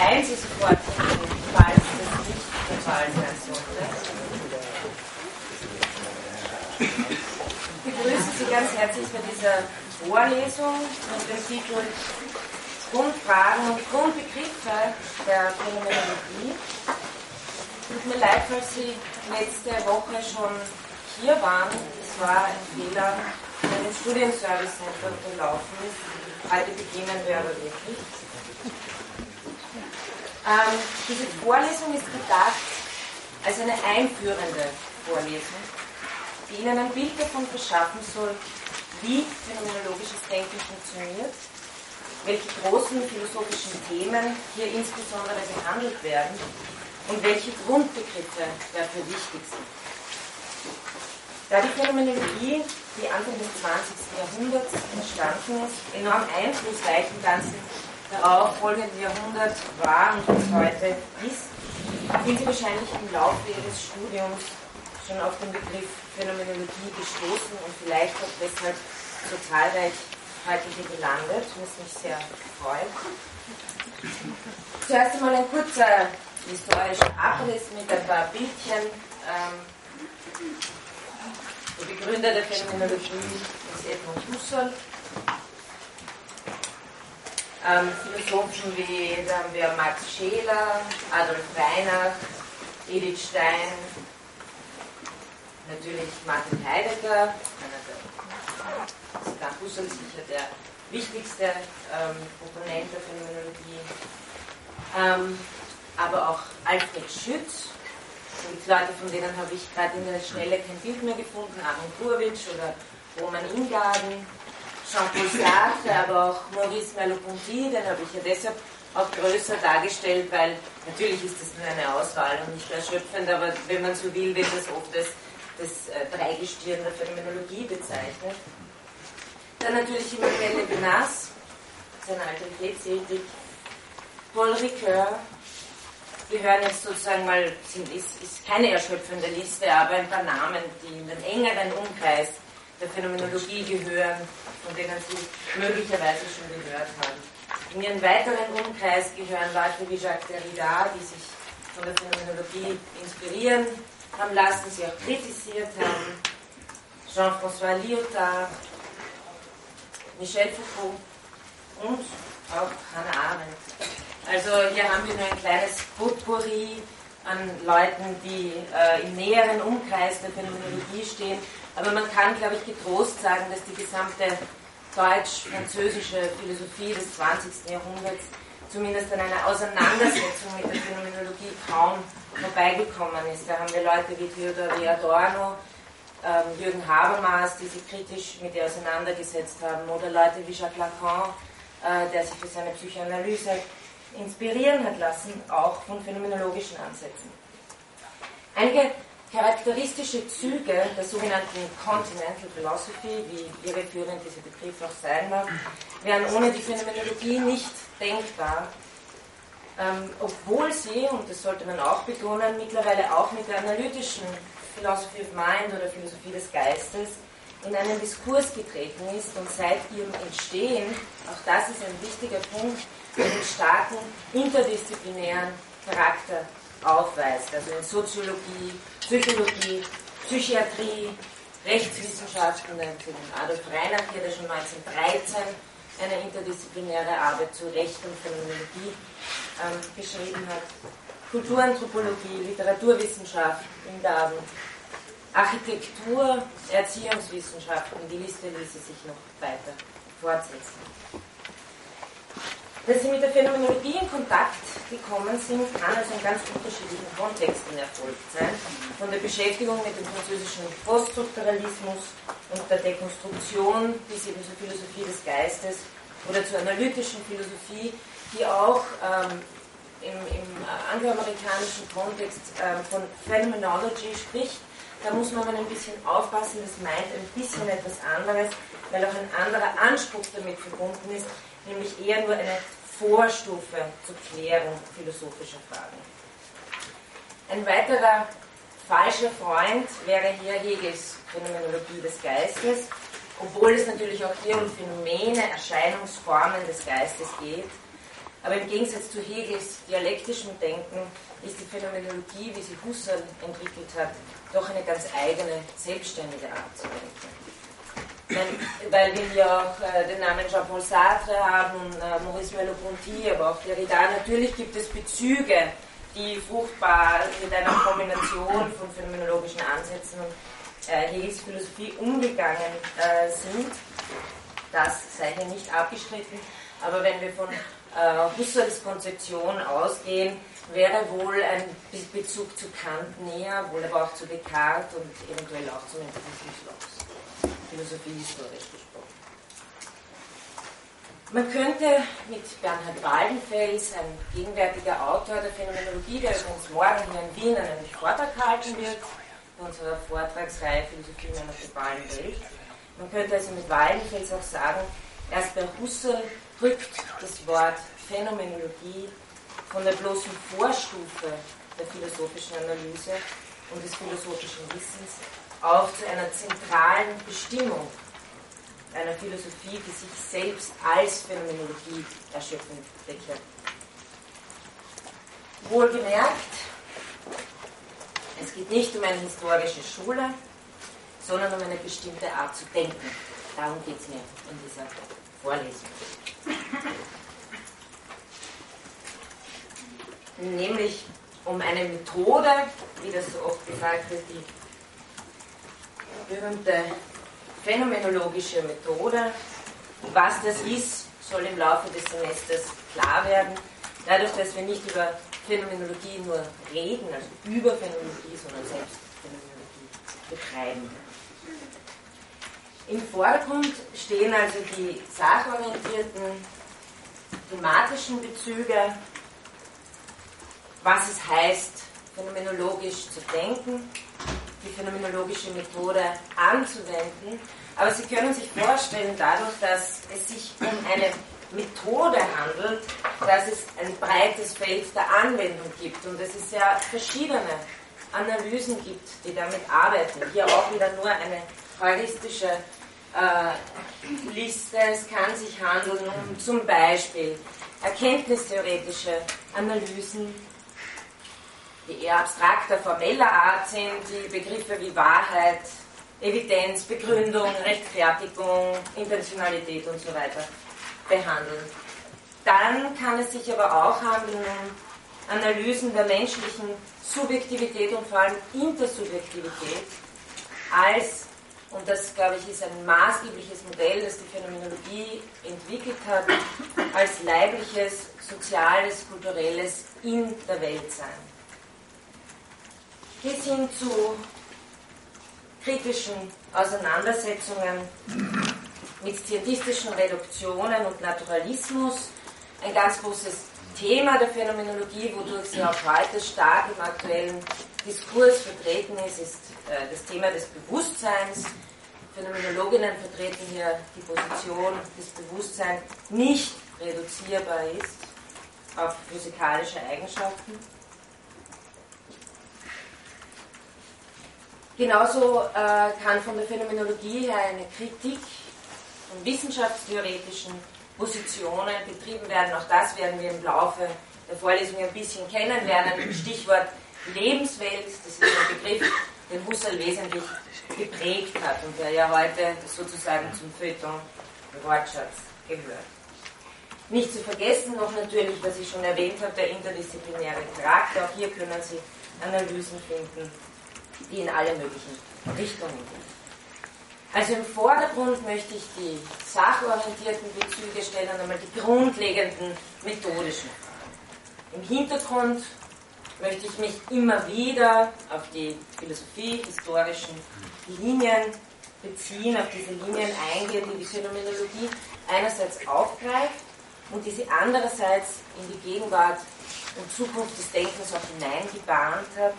schreien Sie sofort hin, falls das nicht der Fall sein sollte. Ich begrüße Sie ganz herzlich bei dieser Vorlesung mit dem Titel Grundfragen und Grundbegriffe der Phänomenologie. Tut mir leid, falls Sie letzte Woche schon hier waren. Es war ein Fehler, der den Studienservice nicht unterlaufen ist. Heute beginnen wir aber wirklich. Ähm, diese Vorlesung ist gedacht als eine einführende Vorlesung, die Ihnen ein Bild davon verschaffen soll, wie phänomenologisches Denken funktioniert, welche großen philosophischen Themen hier insbesondere behandelt werden und welche Grundbegriffe dafür wichtig sind. Da die Phänomenologie, die Anfang des 20. Jahrhunderts entstanden ist, enorm einflussreich im ganzen darauf folgenden Jahrhundert war und bis heute ist, sind Sie wahrscheinlich im Laufe Ihres Studiums schon auf den Begriff Phänomenologie gestoßen und vielleicht auch deshalb so zahlreich heute hier gelandet, was mich sehr freut. Zuerst einmal ein kurzer historischer Abriss mit ein paar Bildchen. Ähm, der Begründer der Phänomenologie ist Edmund Husserl ähm, Philosophen wie da haben wir Max Scheler, Adolf Reinach, Edith Stein, natürlich Martin Heidegger, einer der, nach Husserl sicher der wichtigste ähm, Proponent der Phänomenologie, ähm, aber auch Alfred Schütz, und Leute, von denen habe ich gerade in der Schnelle kein Bild mehr gefunden, Aaron Kurwitsch oder Roman Ingarden, Jean-Paul Sartre, aber auch Maurice Merleau-Ponty, den habe ich ja deshalb auch größer dargestellt, weil natürlich ist das nur eine Auswahl und nicht erschöpfend, aber wenn man so will, wird das oft das, das äh, Dreigestirn der Phänomenologie bezeichnet. Dann natürlich Emmanuel Levinas, seine Alteritätsethik, Paul Ricoeur, wir hören jetzt sozusagen mal, sind, ist, ist keine erschöpfende Liste, aber ein paar Namen, die in den engeren Umkreis der Phänomenologie gehören, von denen Sie möglicherweise schon gehört haben. In Ihren weiteren Umkreis gehören Leute wie Jacques Derrida, die sich von der Phänomenologie inspirieren haben lassen, sie auch kritisiert haben. Jean-François Lyotard, Michel Foucault und auch Hannah Arendt. Also hier haben wir nur ein kleines Potpourri an Leuten, die äh, im näheren Umkreis der Phänomenologie stehen aber man kann, glaube ich, getrost sagen, dass die gesamte deutsch-französische Philosophie des 20. Jahrhunderts zumindest an einer Auseinandersetzung mit der Phänomenologie kaum vorbeigekommen ist. Da haben wir Leute wie Theodor W. Adorno, ähm, Jürgen Habermas, die sich kritisch mit ihr auseinandergesetzt haben, oder Leute wie Jacques Lacan, äh, der sich für seine Psychoanalyse inspirieren hat lassen, auch von phänomenologischen Ansätzen. Einige Charakteristische Züge der sogenannten Continental Philosophy, wie irreführend dieser Begriff auch sein mag, wären ohne die Phänomenologie nicht denkbar, ähm, obwohl sie, und das sollte man auch betonen, mittlerweile auch mit der analytischen Philosophy of Mind oder Philosophie des Geistes in einen Diskurs getreten ist und seit ihrem Entstehen, auch das ist ein wichtiger Punkt, einen starken interdisziplinären Charakter aufweist, also in Soziologie, Psychologie, Psychiatrie, Rechtswissenschaften, Adolf Reinach hier, der schon 1913 eine interdisziplinäre Arbeit zu Recht und Phänomenologie ähm, geschrieben hat, Kulturanthropologie, Literaturwissenschaft, Ingaben, Architektur, Erziehungswissenschaften, die Liste ließe sich noch weiter fortsetzen. Dass sie mit der Phänomenologie in Kontakt gekommen sind, kann also in ganz unterschiedlichen Kontexten erfolgt sein. Von der Beschäftigung mit dem französischen Poststrukturalismus und der Dekonstruktion bis eben zur Philosophie des Geistes oder zur analytischen Philosophie, die auch ähm, im, im angloamerikanischen Kontext äh, von Phenomenology spricht. Da muss man ein bisschen aufpassen, das meint ein bisschen etwas anderes, weil auch ein anderer Anspruch damit verbunden ist, nämlich eher nur eine Vorstufe zur Klärung philosophischer Fragen. Ein weiterer falscher Freund wäre hier Hegels Phänomenologie des Geistes, obwohl es natürlich auch hier um Phänomene, Erscheinungsformen des Geistes geht. Aber im Gegensatz zu Hegels dialektischem Denken ist die Phänomenologie, wie sie Husserl entwickelt hat, doch eine ganz eigene, selbstständige Art zu denken. Weil wir hier auch äh, den Namen Jean-Paul Sartre haben und äh, Maurice Merleau-Ponty, aber auch Derrida. Natürlich gibt es Bezüge, die fruchtbar mit einer Kombination von phänomenologischen Ansätzen und äh, Hegels Philosophie umgegangen äh, sind. Das sei hier nicht abgestritten. Aber wenn wir von äh, Husserls Konzeption ausgehen, wäre wohl ein Bezug zu Kant näher, wohl aber auch zu Descartes und eventuell auch zum Empirismus Philosophie historisch gesprochen. Man könnte mit Bernhard Waldenfels, ein gegenwärtiger Autor der Phänomenologie, der übrigens morgen hier in Wien einen Vortrag halten wird, in unserer Vortragsreihe Philosophie in einer globalen Welt. Man könnte also mit Waldenfels auch sagen, erst bei Husserl rückt das Wort Phänomenologie von der bloßen Vorstufe der philosophischen Analyse und des philosophischen Wissens auf zu einer zentralen Bestimmung einer Philosophie, die sich selbst als Phänomenologie erschöpfend deklariert. Wohlgemerkt, es geht nicht um eine historische Schule, sondern um eine bestimmte Art zu denken. Darum geht es mir in dieser Vorlesung nämlich um eine Methode, wie das so oft gesagt wird, die berühmte phänomenologische Methode. Was das ist, soll im Laufe des Semesters klar werden. Dadurch, dass wir nicht über Phänomenologie nur reden, also über Phänomenologie, sondern selbst Phänomenologie betreiben. Im Vordergrund stehen also die sachorientierten thematischen Bezüge was es heißt, phänomenologisch zu denken, die phänomenologische Methode anzuwenden. Aber Sie können sich vorstellen, dadurch, dass es sich um eine Methode handelt, dass es ein breites Feld der Anwendung gibt und dass es ja verschiedene Analysen gibt, die damit arbeiten. Hier auch wieder nur eine heuristische äh, Liste. Es kann sich handeln um zum Beispiel erkenntnistheoretische Analysen die eher abstrakter, formeller Art sind, die Begriffe wie Wahrheit, Evidenz, Begründung, Rechtfertigung, Intentionalität und so weiter behandeln. Dann kann es sich aber auch handeln um Analysen der menschlichen Subjektivität und vor allem Intersubjektivität als, und das glaube ich ist ein maßgebliches Modell, das die Phänomenologie entwickelt hat, als leibliches, soziales, kulturelles in der Welt sein bis hin zu kritischen Auseinandersetzungen mit scientistischen Reduktionen und Naturalismus. Ein ganz großes Thema der Phänomenologie, wodurch sie auch heute stark im aktuellen Diskurs vertreten ist, ist äh, das Thema des Bewusstseins. Phänomenologinnen vertreten hier die Position, dass Bewusstsein nicht reduzierbar ist auf physikalische Eigenschaften. Genauso äh, kann von der Phänomenologie her eine Kritik von wissenschaftstheoretischen Positionen betrieben werden. Auch das werden wir im Laufe der Vorlesung ein bisschen kennenlernen. Stichwort Lebenswelt, das ist ein Begriff, den Husserl wesentlich geprägt hat und der ja heute sozusagen zum Feuilleton Wortschatz gehört. Nicht zu vergessen noch natürlich, was ich schon erwähnt habe, der interdisziplinäre Charakter. Auch hier können Sie Analysen finden die in alle möglichen Richtungen gehen. Also im Vordergrund möchte ich die sachorientierten Bezüge stellen und einmal die grundlegenden methodischen Fragen. Im Hintergrund möchte ich mich immer wieder auf die Philosophie, historischen Linien beziehen, auf diese Linien eingehen, die die Phänomenologie einerseits aufgreift und die sie andererseits in die Gegenwart und Zukunft des Denkens auch hineingebahnt hat,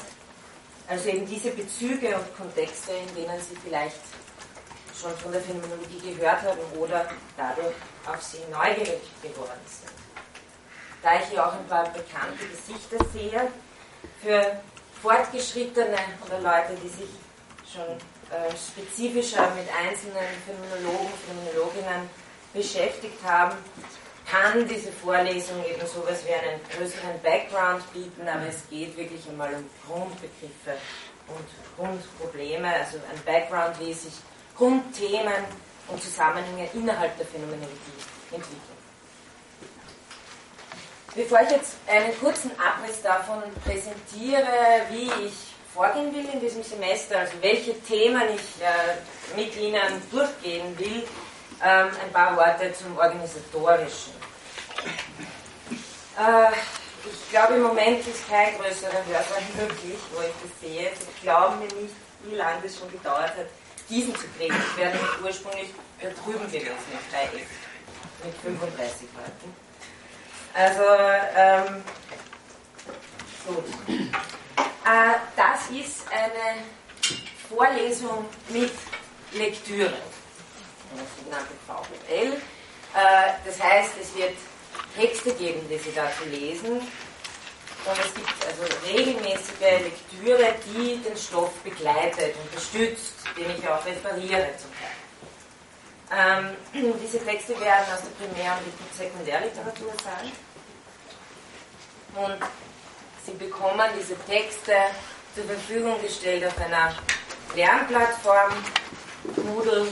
also eben diese Bezüge und Kontexte, in denen Sie vielleicht schon von der Phänomenologie gehört haben oder dadurch auf Sie neugierig geworden sind. Da ich hier auch ein paar bekannte Gesichter sehe, für Fortgeschrittene oder Leute, die sich schon äh, spezifischer mit einzelnen Phänomenologen, Phänomenologinnen beschäftigt haben, kann diese Vorlesung eben sowas wie einen größeren Background bieten, aber es geht wirklich einmal um Grundbegriffe und Grundprobleme, also ein Background, wie sich Grundthemen und Zusammenhänge innerhalb der Phänomenologie entwickeln. Bevor ich jetzt einen kurzen Abriss davon präsentiere, wie ich vorgehen will in diesem Semester, also welche Themen ich äh, mit Ihnen durchgehen will, ähm, ein paar Worte zum Organisatorischen. Äh, ich glaube, im Moment ist kein größerer Hörsaal möglich, wo ich das sehe. Sie glauben mir nicht, wie lange das schon gedauert hat, diesen zu kriegen. Ich wäre ursprünglich da drüben gewesen, auf 3 mit 35 Leuten. Also, ähm, gut. Äh, das ist eine Vorlesung mit Lektüre, sogenannte VWL. Äh, das heißt, es wird Texte geben, die Sie da zu lesen. Und es gibt also regelmäßige Lektüre, die den Stoff begleitet, unterstützt, den ich auch referiere zum Teil. Ähm, diese Texte werden aus der Primär- und Sekundärliteratur sein. Und Sie bekommen diese Texte zur Verfügung gestellt auf einer Lernplattform, Moodle,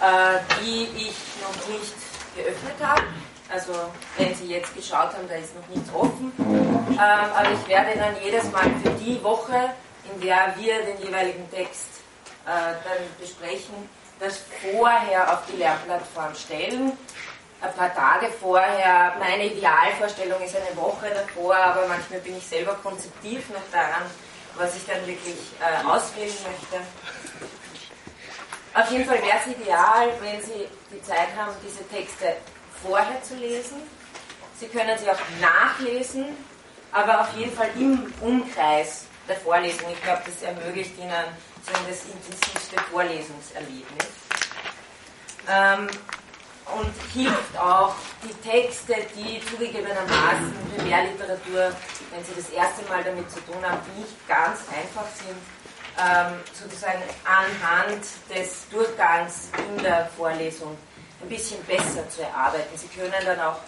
äh, die ich noch nicht geöffnet habe. Also wenn Sie jetzt geschaut haben, da ist noch nichts offen. Ähm, aber ich werde dann jedes Mal für die Woche, in der wir den jeweiligen Text äh, dann besprechen, das vorher auf die Lernplattform stellen. Ein paar Tage vorher, meine Idealvorstellung ist eine Woche davor, aber manchmal bin ich selber konzeptiv noch daran, was ich dann wirklich äh, auswählen möchte. Auf jeden Fall wäre es ideal, wenn Sie die Zeit haben, diese Texte vorher zu lesen. Sie können sie auch nachlesen, aber auf jeden Fall im Umkreis der Vorlesung. Ich glaube, das ermöglicht Ihnen so das intensivste Vorlesungserlebnis. Ähm, und hilft auch die Texte, die zugegebenermaßen Primärliteratur, wenn Sie das erste Mal damit zu tun haben, nicht ganz einfach sind, ähm, sozusagen anhand des Durchgangs in der Vorlesung ein bisschen besser zu erarbeiten. Sie können dann auch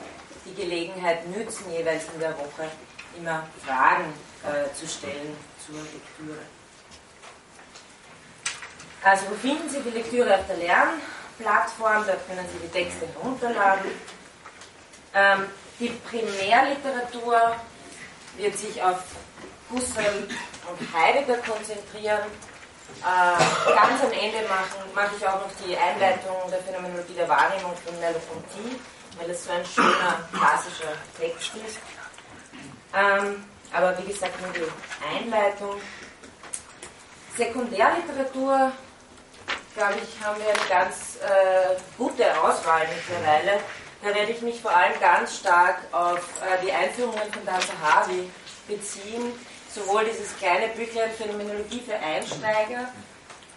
die Gelegenheit nützen, jeweils in der Woche immer Fragen äh, zu stellen zur Lektüre. Also wo finden Sie die Lektüre auf der Lernplattform? Dort können Sie die Texte herunterladen. Ähm, die Primärliteratur wird sich auf Husserl und Heidegger konzentrieren. Äh, ganz am Ende mache mach ich auch noch die Einleitung der Phänomenologie der Wahrnehmung von Merleau-Ponty, weil es so ein schöner, klassischer Text ist. Ähm, aber wie gesagt, nur die Einleitung. Sekundärliteratur, glaube ich, haben wir eine ganz äh, gute Auswahl mittlerweile. Da werde ich mich vor allem ganz stark auf äh, die Einführungen von Dan Zahavi beziehen sowohl dieses kleine Büchlein Phänomenologie für Einsteiger,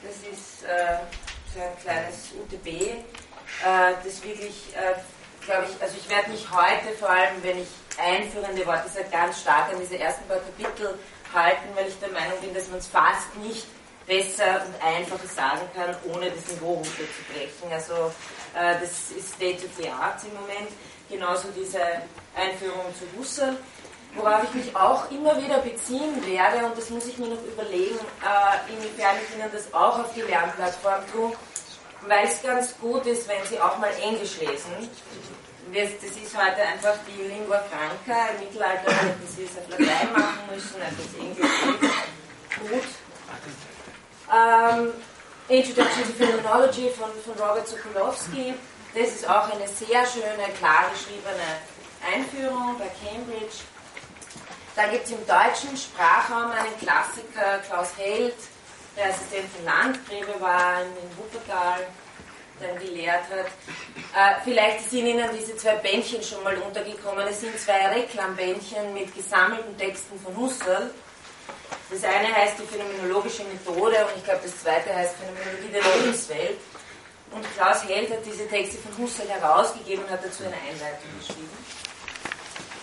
das ist äh, so ein kleines UTB, äh, das wirklich, äh, glaube ich, also ich werde mich heute vor allem, wenn ich einführende Worte sage, ganz stark an diese ersten paar Kapitel halten, weil ich der Meinung bin, dass man es fast nicht besser und einfacher sagen kann, ohne das Niveau runterzubrechen. Also äh, das ist State of the Art im Moment. Genauso diese Einführung zu Husserl worauf ich mich auch immer wieder beziehen werde, und das muss ich mir noch überlegen, äh, inwiefern ich Ihnen das auch auf die Lernplattform tue, weil es ganz gut ist, wenn Sie auch mal Englisch lesen. Das ist heute einfach die Lingua Franca. Im Mittelalter hätten Sie es auf Latein machen müssen, also das Englisch gut. Ähm, Introduction to Phenomenology von, von Robert Sokolowski. Das ist auch eine sehr schöne, klar geschriebene Einführung bei Cambridge. Dann gibt es im deutschen Sprachraum einen Klassiker, Klaus Held, der Assistent von Landgräbe war in Wuppertal, dann gelehrt hat. Äh, vielleicht sind Ihnen diese zwei Bändchen schon mal untergekommen. Es sind zwei Reklambändchen mit gesammelten Texten von Husserl. Das eine heißt die phänomenologische Methode und ich glaube das zweite heißt Phänomenologie der Lebenswelt. Und Klaus Held hat diese Texte von Husserl herausgegeben und hat dazu eine Einleitung geschrieben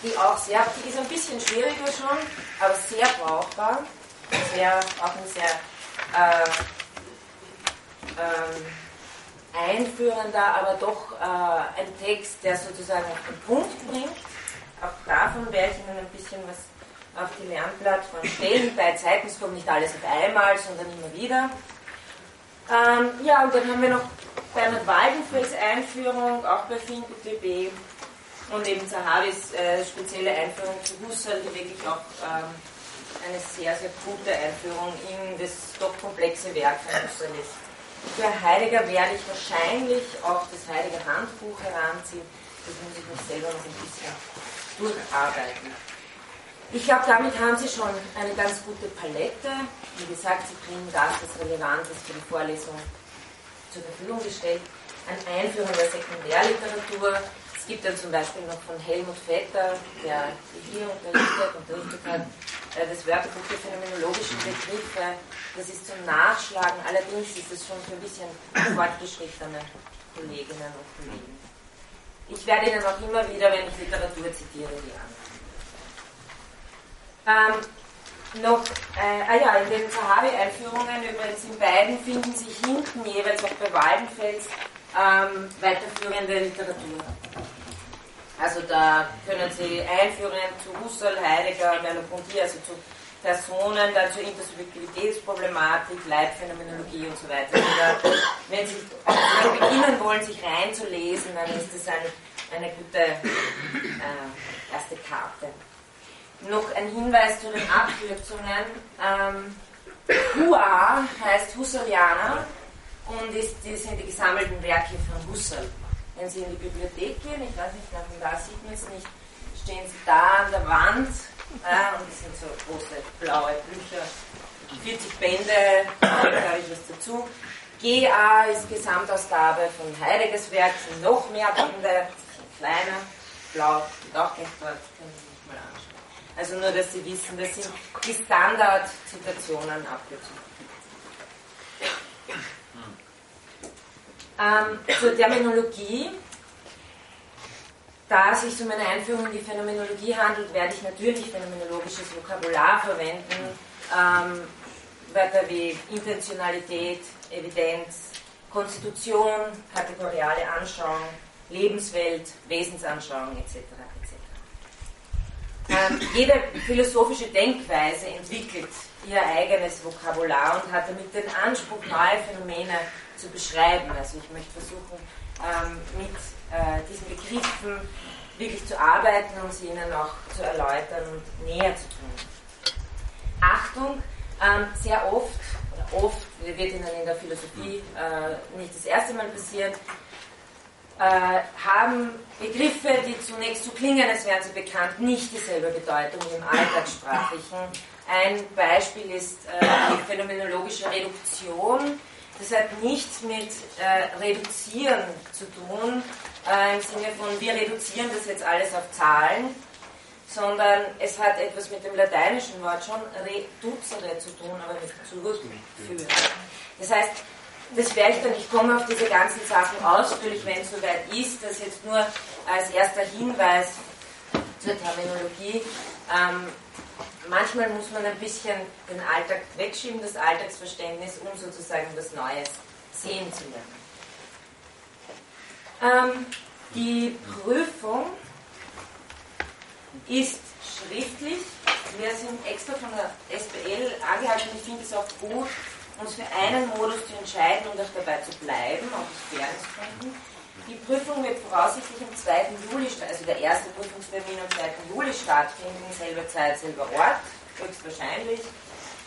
die auch sehr, die ist ein bisschen schwieriger schon, aber sehr brauchbar, sehr, auch eine sehr äh, ähm, einführender, aber doch äh, ein Text, der sozusagen auf den Punkt bringt. Auch davon werde ich Ihnen ein bisschen was auf die Lernplattform stellen. Bei Zeiten kommt nicht alles auf einmal, sondern immer wieder. Ähm, ja, und dann haben wir noch Bernhard Waldenfels Einführung, auch bei FinDB. Und eben Zahavis äh, spezielle Einführung zu Husserl, die wirklich auch ähm, eine sehr, sehr gute Einführung in das doch komplexe Werk von Husserl ist. Für Heidegger werde ich wahrscheinlich auch das Heidegger Handbuch heranziehen. Das muss ich mich selber noch ein bisschen durcharbeiten. Ich glaube, damit haben Sie schon eine ganz gute Palette. Wie gesagt, Sie kriegen das, was relevant ist für die Vorlesung zur Verfügung gestellt. Eine Einführung der Sekundärliteratur. Es gibt dann zum Beispiel noch von Helmut Vetter, der hier unterrichtet, unterrichtet hat, äh, das Wörterbuch der phänomenologischen Begriffe. Das ist zum Nachschlagen. Allerdings ist es schon für ein bisschen fortgeschrittene Kolleginnen und Kollegen. Ich werde Ihnen auch immer wieder, wenn ich Literatur zitiere, die an. Ähm, noch, äh, ah ja, in den Sahabi-Einführungen übrigens in beiden finden sich hinten jeweils auch bei Waldenfels ähm, weiterführende Literatur. Also da können Sie Einführungen zu Husserl, Heidegger, Merleau-Ponty, also zu Personen, dann zur Intersubjektivitätsproblematik, Leitphänomenologie und so weiter. Also wenn Sie beginnen wollen, sich reinzulesen, dann ist das ein, eine gute äh, erste Karte noch ein Hinweis zu den Abkürzungen. Ähm, HUA heißt Husserlianer und ist, die sind die gesammelten Werke von Husserl. Wenn Sie in die Bibliothek gehen, ich weiß nicht, da sieht man es nicht, stehen Sie da an der Wand äh, und das sind so große blaue Bücher. 40 Bände, da ich was dazu. GA ist Gesamtausgabe von Heideggers Werk, sind noch mehr Bände, kleiner, blau, und auch gleich dort, können Sie sich mal anschauen. Also nur, dass Sie wissen, das sind die Standardzitationen Abkürzungen. Ähm, zur Terminologie. Da es sich um eine Einführung in die Phänomenologie handelt, werde ich natürlich phänomenologisches Vokabular verwenden. Ähm, Wörter wie Intentionalität, Evidenz, Konstitution, kategoriale Anschauung, Lebenswelt, Wesensanschauung etc. Ähm, jede philosophische Denkweise entwickelt ihr eigenes Vokabular und hat damit den Anspruch, neue Phänomene zu beschreiben. Also ich möchte versuchen, ähm, mit äh, diesen Begriffen wirklich zu arbeiten und sie ihnen auch zu erläutern und näher zu tun. Achtung, ähm, sehr oft, oder oft, wird Ihnen in der Philosophie äh, nicht das erste Mal passieren, haben Begriffe, die zunächst so klingen, als wären sie bekannt, nicht dieselbe Bedeutung im Alltagssprachlichen. Ein Beispiel ist äh, die phänomenologische Reduktion. Das hat nichts mit äh, Reduzieren zu tun, äh, im Sinne von wir reduzieren das jetzt alles auf Zahlen, sondern es hat etwas mit dem lateinischen Wort schon reducere zu tun, aber mit zurückführen. Das heißt, das werde ich dann, ich komme auf diese ganzen Sachen ausführlich, wenn es soweit ist. Das jetzt nur als erster Hinweis zur Terminologie. Ähm, manchmal muss man ein bisschen den Alltag wegschieben, das Alltagsverständnis, um sozusagen was Neues sehen zu lernen. Ähm, die Prüfung ist schriftlich. Wir sind extra von der SBL angehalten. Ich finde es auch gut, uns für einen Modus zu entscheiden und auch dabei zu bleiben, auch aus Fairnessgründen. Die Prüfung wird voraussichtlich am 2. Juli, also der erste Prüfungstermin am 2. Juli stattfinden, selber Zeit, selber Ort, höchstwahrscheinlich.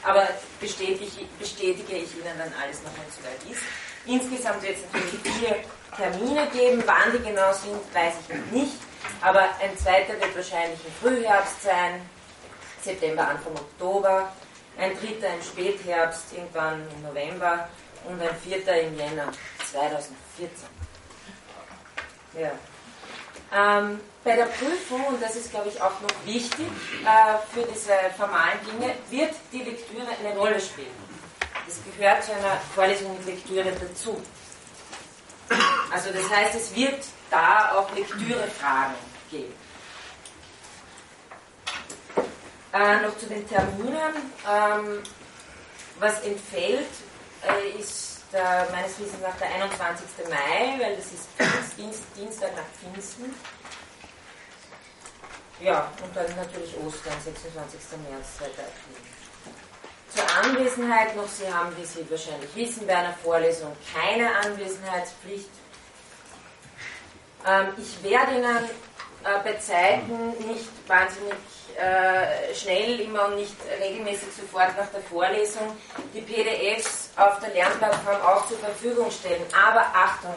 Aber bestätige, bestätige ich Ihnen dann alles noch, wenn es soweit ist. Insgesamt wird es natürlich vier Termine geben. Wann die genau sind, weiß ich noch nicht. Aber ein zweiter wird wahrscheinlich im Frühherbst sein, September, Anfang Oktober ein dritter im Spätherbst, irgendwann im November und ein vierter im Jänner 2014. Ja. Ähm, bei der Prüfung, und das ist glaube ich auch noch wichtig äh, für diese formalen Dinge, wird die Lektüre eine Rolle spielen. Das gehört zu einer Vorlesung mit Lektüre dazu. Also das heißt, es wird da auch Lektürefragen geben. Äh, noch zu den Terminen. Ähm, was entfällt, äh, ist der, meines Wissens nach der 21. Mai, weil das ist Pfingst, Dienst, Dienstag nach Pfingsten. Ja, und dann natürlich Ostern, 26. März 2004. Zur Anwesenheit noch, Sie haben, wie Sie wahrscheinlich wissen, bei einer Vorlesung keine Anwesenheitspflicht. Ähm, ich werde Ihnen äh, bei Zeiten nicht wahnsinnig äh, schnell immer und nicht regelmäßig sofort nach der Vorlesung die PDFs auf der Lernplattform auch zur Verfügung stellen. Aber Achtung,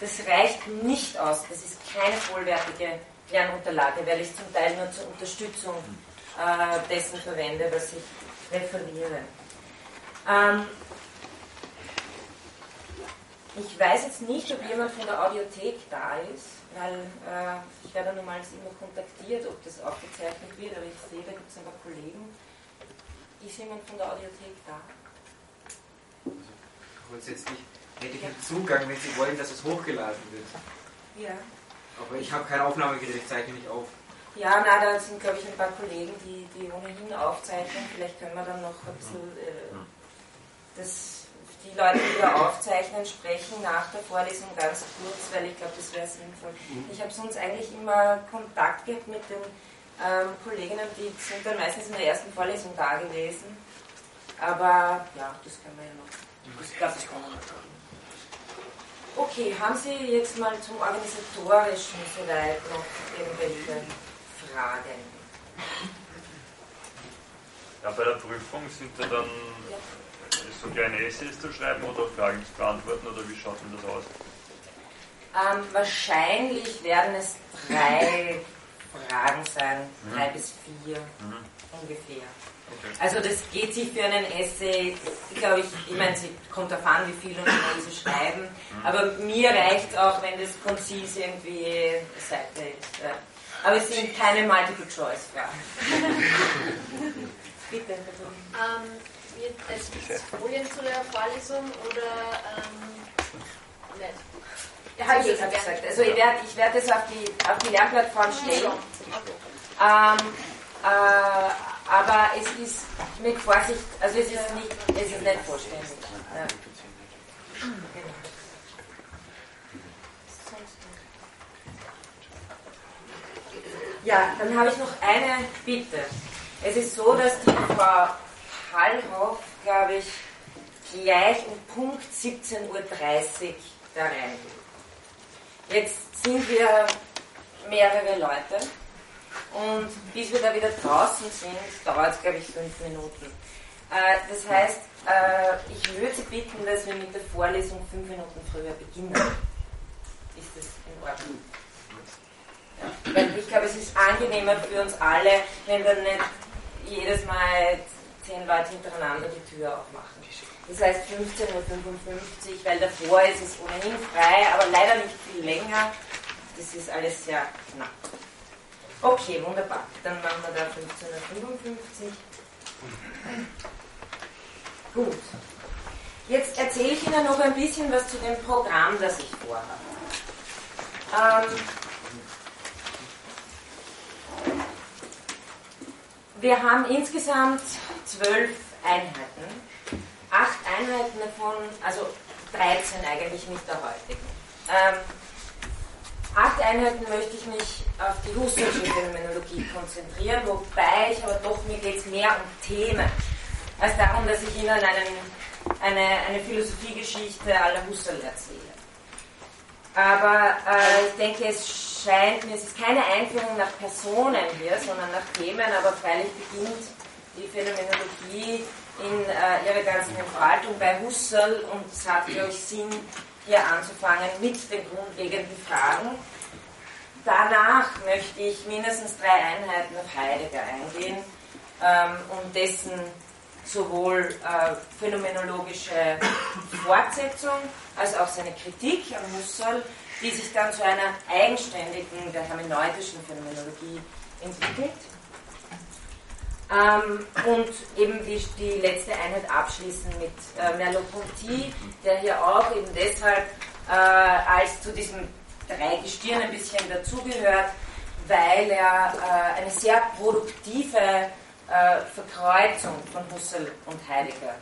das reicht nicht aus. Das ist keine vollwertige Lernunterlage, weil ich zum Teil nur zur Unterstützung äh, dessen verwende, was ich referiere. Ähm, ich weiß jetzt nicht, ob jemand von der Audiothek da ist, weil äh, ich werde normalerweise immer kontaktiert, ob das aufgezeichnet wird, aber ich sehe, da gibt es ein paar Kollegen. Ist jemand von der Audiothek da? Grundsätzlich hätte ich einen Zugang, wenn Sie wollen, dass es hochgeladen wird. Ja. Aber ich habe kein Aufnahmegerät, ich zeichne nicht auf. Ja, na, da sind, glaube ich, ein paar Kollegen, die, die ohnehin aufzeichnen. Vielleicht können wir dann noch ein bisschen äh, das die Leute, die da aufzeichnen, sprechen nach der Vorlesung ganz kurz, weil ich glaube, das wäre sinnvoll. Mhm. Ich habe sonst eigentlich immer Kontakt gehabt mit den ähm, Kolleginnen, die sind dann meistens in der ersten Vorlesung da gewesen. Aber ja, das können wir ja noch. Ich glaube, das kommen wir noch. Okay, haben Sie jetzt mal zum Organisatorischen soweit noch irgendwelche Fragen? Ja, bei der Prüfung sind ja dann ja so kleine Essays zu schreiben oder Fragen zu beantworten oder wie schaut denn das aus? Ähm, wahrscheinlich werden es drei Fragen sein, mhm. drei bis vier mhm. ungefähr. Okay. Also das geht sich für einen Essay, glaube ich, ich meine, sie kommt darauf an, wie viel und schnell sie schreiben, mhm. aber mir reicht es auch, wenn das konzis irgendwie eine Seite ist. Ja. Aber es sind keine Multiple-Choice-Fragen. Bitte. Ähm, wird es Folien zu der Vorlesung oder ähm, nicht? Ja, habe ich, hab gesagt. Also ich werde ich werd das auf die, auf die Lernplattform stellen. Ähm, äh, aber es ist mit Vorsicht, also es ist nicht, es ist nicht vollständig. Ja. Ja, dann habe ich noch eine Bitte. Es ist so, dass die Frau Hallhoff, glaube ich, gleich um Punkt 17.30 Uhr da reingeht. Jetzt sind wir mehrere Leute und bis wir da wieder draußen sind, dauert es, glaube ich, fünf Minuten. Äh, das heißt, äh, ich würde Sie bitten, dass wir mit der Vorlesung fünf Minuten früher beginnen. Ist das in Ordnung? Ja. Weil ich glaube, es ist angenehmer für uns alle, wenn wir nicht jedes Mal zehn Leute hintereinander die Tür aufmachen. Das heißt 15.55 Uhr, weil davor ist es ohnehin frei, aber leider nicht viel länger. Das ist alles sehr knapp. Okay, wunderbar. Dann machen wir da 15.55 Uhr. Gut. Jetzt erzähle ich Ihnen noch ein bisschen was zu dem Programm, das ich vorhabe. Ähm, wir haben insgesamt zwölf Einheiten. Acht Einheiten davon, also 13 eigentlich mit der heutigen. Ähm, acht Einheiten möchte ich mich auf die Husserlsche Phänomenologie konzentrieren, wobei ich aber doch, mir geht es mehr um Themen, als darum, dass ich Ihnen einen, eine, eine Philosophiegeschichte aller Husserl erzähle. Aber äh, ich denke, es scheint mir, es ist keine Einführung nach Personen hier, sondern nach Themen, aber freilich beginnt die Phänomenologie in äh, ihrer ganzen Entfaltung bei Husserl und es hat, glaube ich, Sinn, hier anzufangen mit den grundlegenden Fragen. Danach möchte ich mindestens drei Einheiten auf Heidegger eingehen ähm, und dessen sowohl äh, phänomenologische Fortsetzung als auch seine Kritik an Husserl, die sich dann zu einer eigenständigen, der hermeneutischen Phänomenologie entwickelt. Ähm, und eben die, die letzte Einheit abschließen mit äh, Merleau-Ponty, der hier auch eben deshalb äh, als zu diesem Dreigestirn ein bisschen dazugehört, weil er äh, eine sehr produktive äh, Verkreuzung von Husserl und Heidegger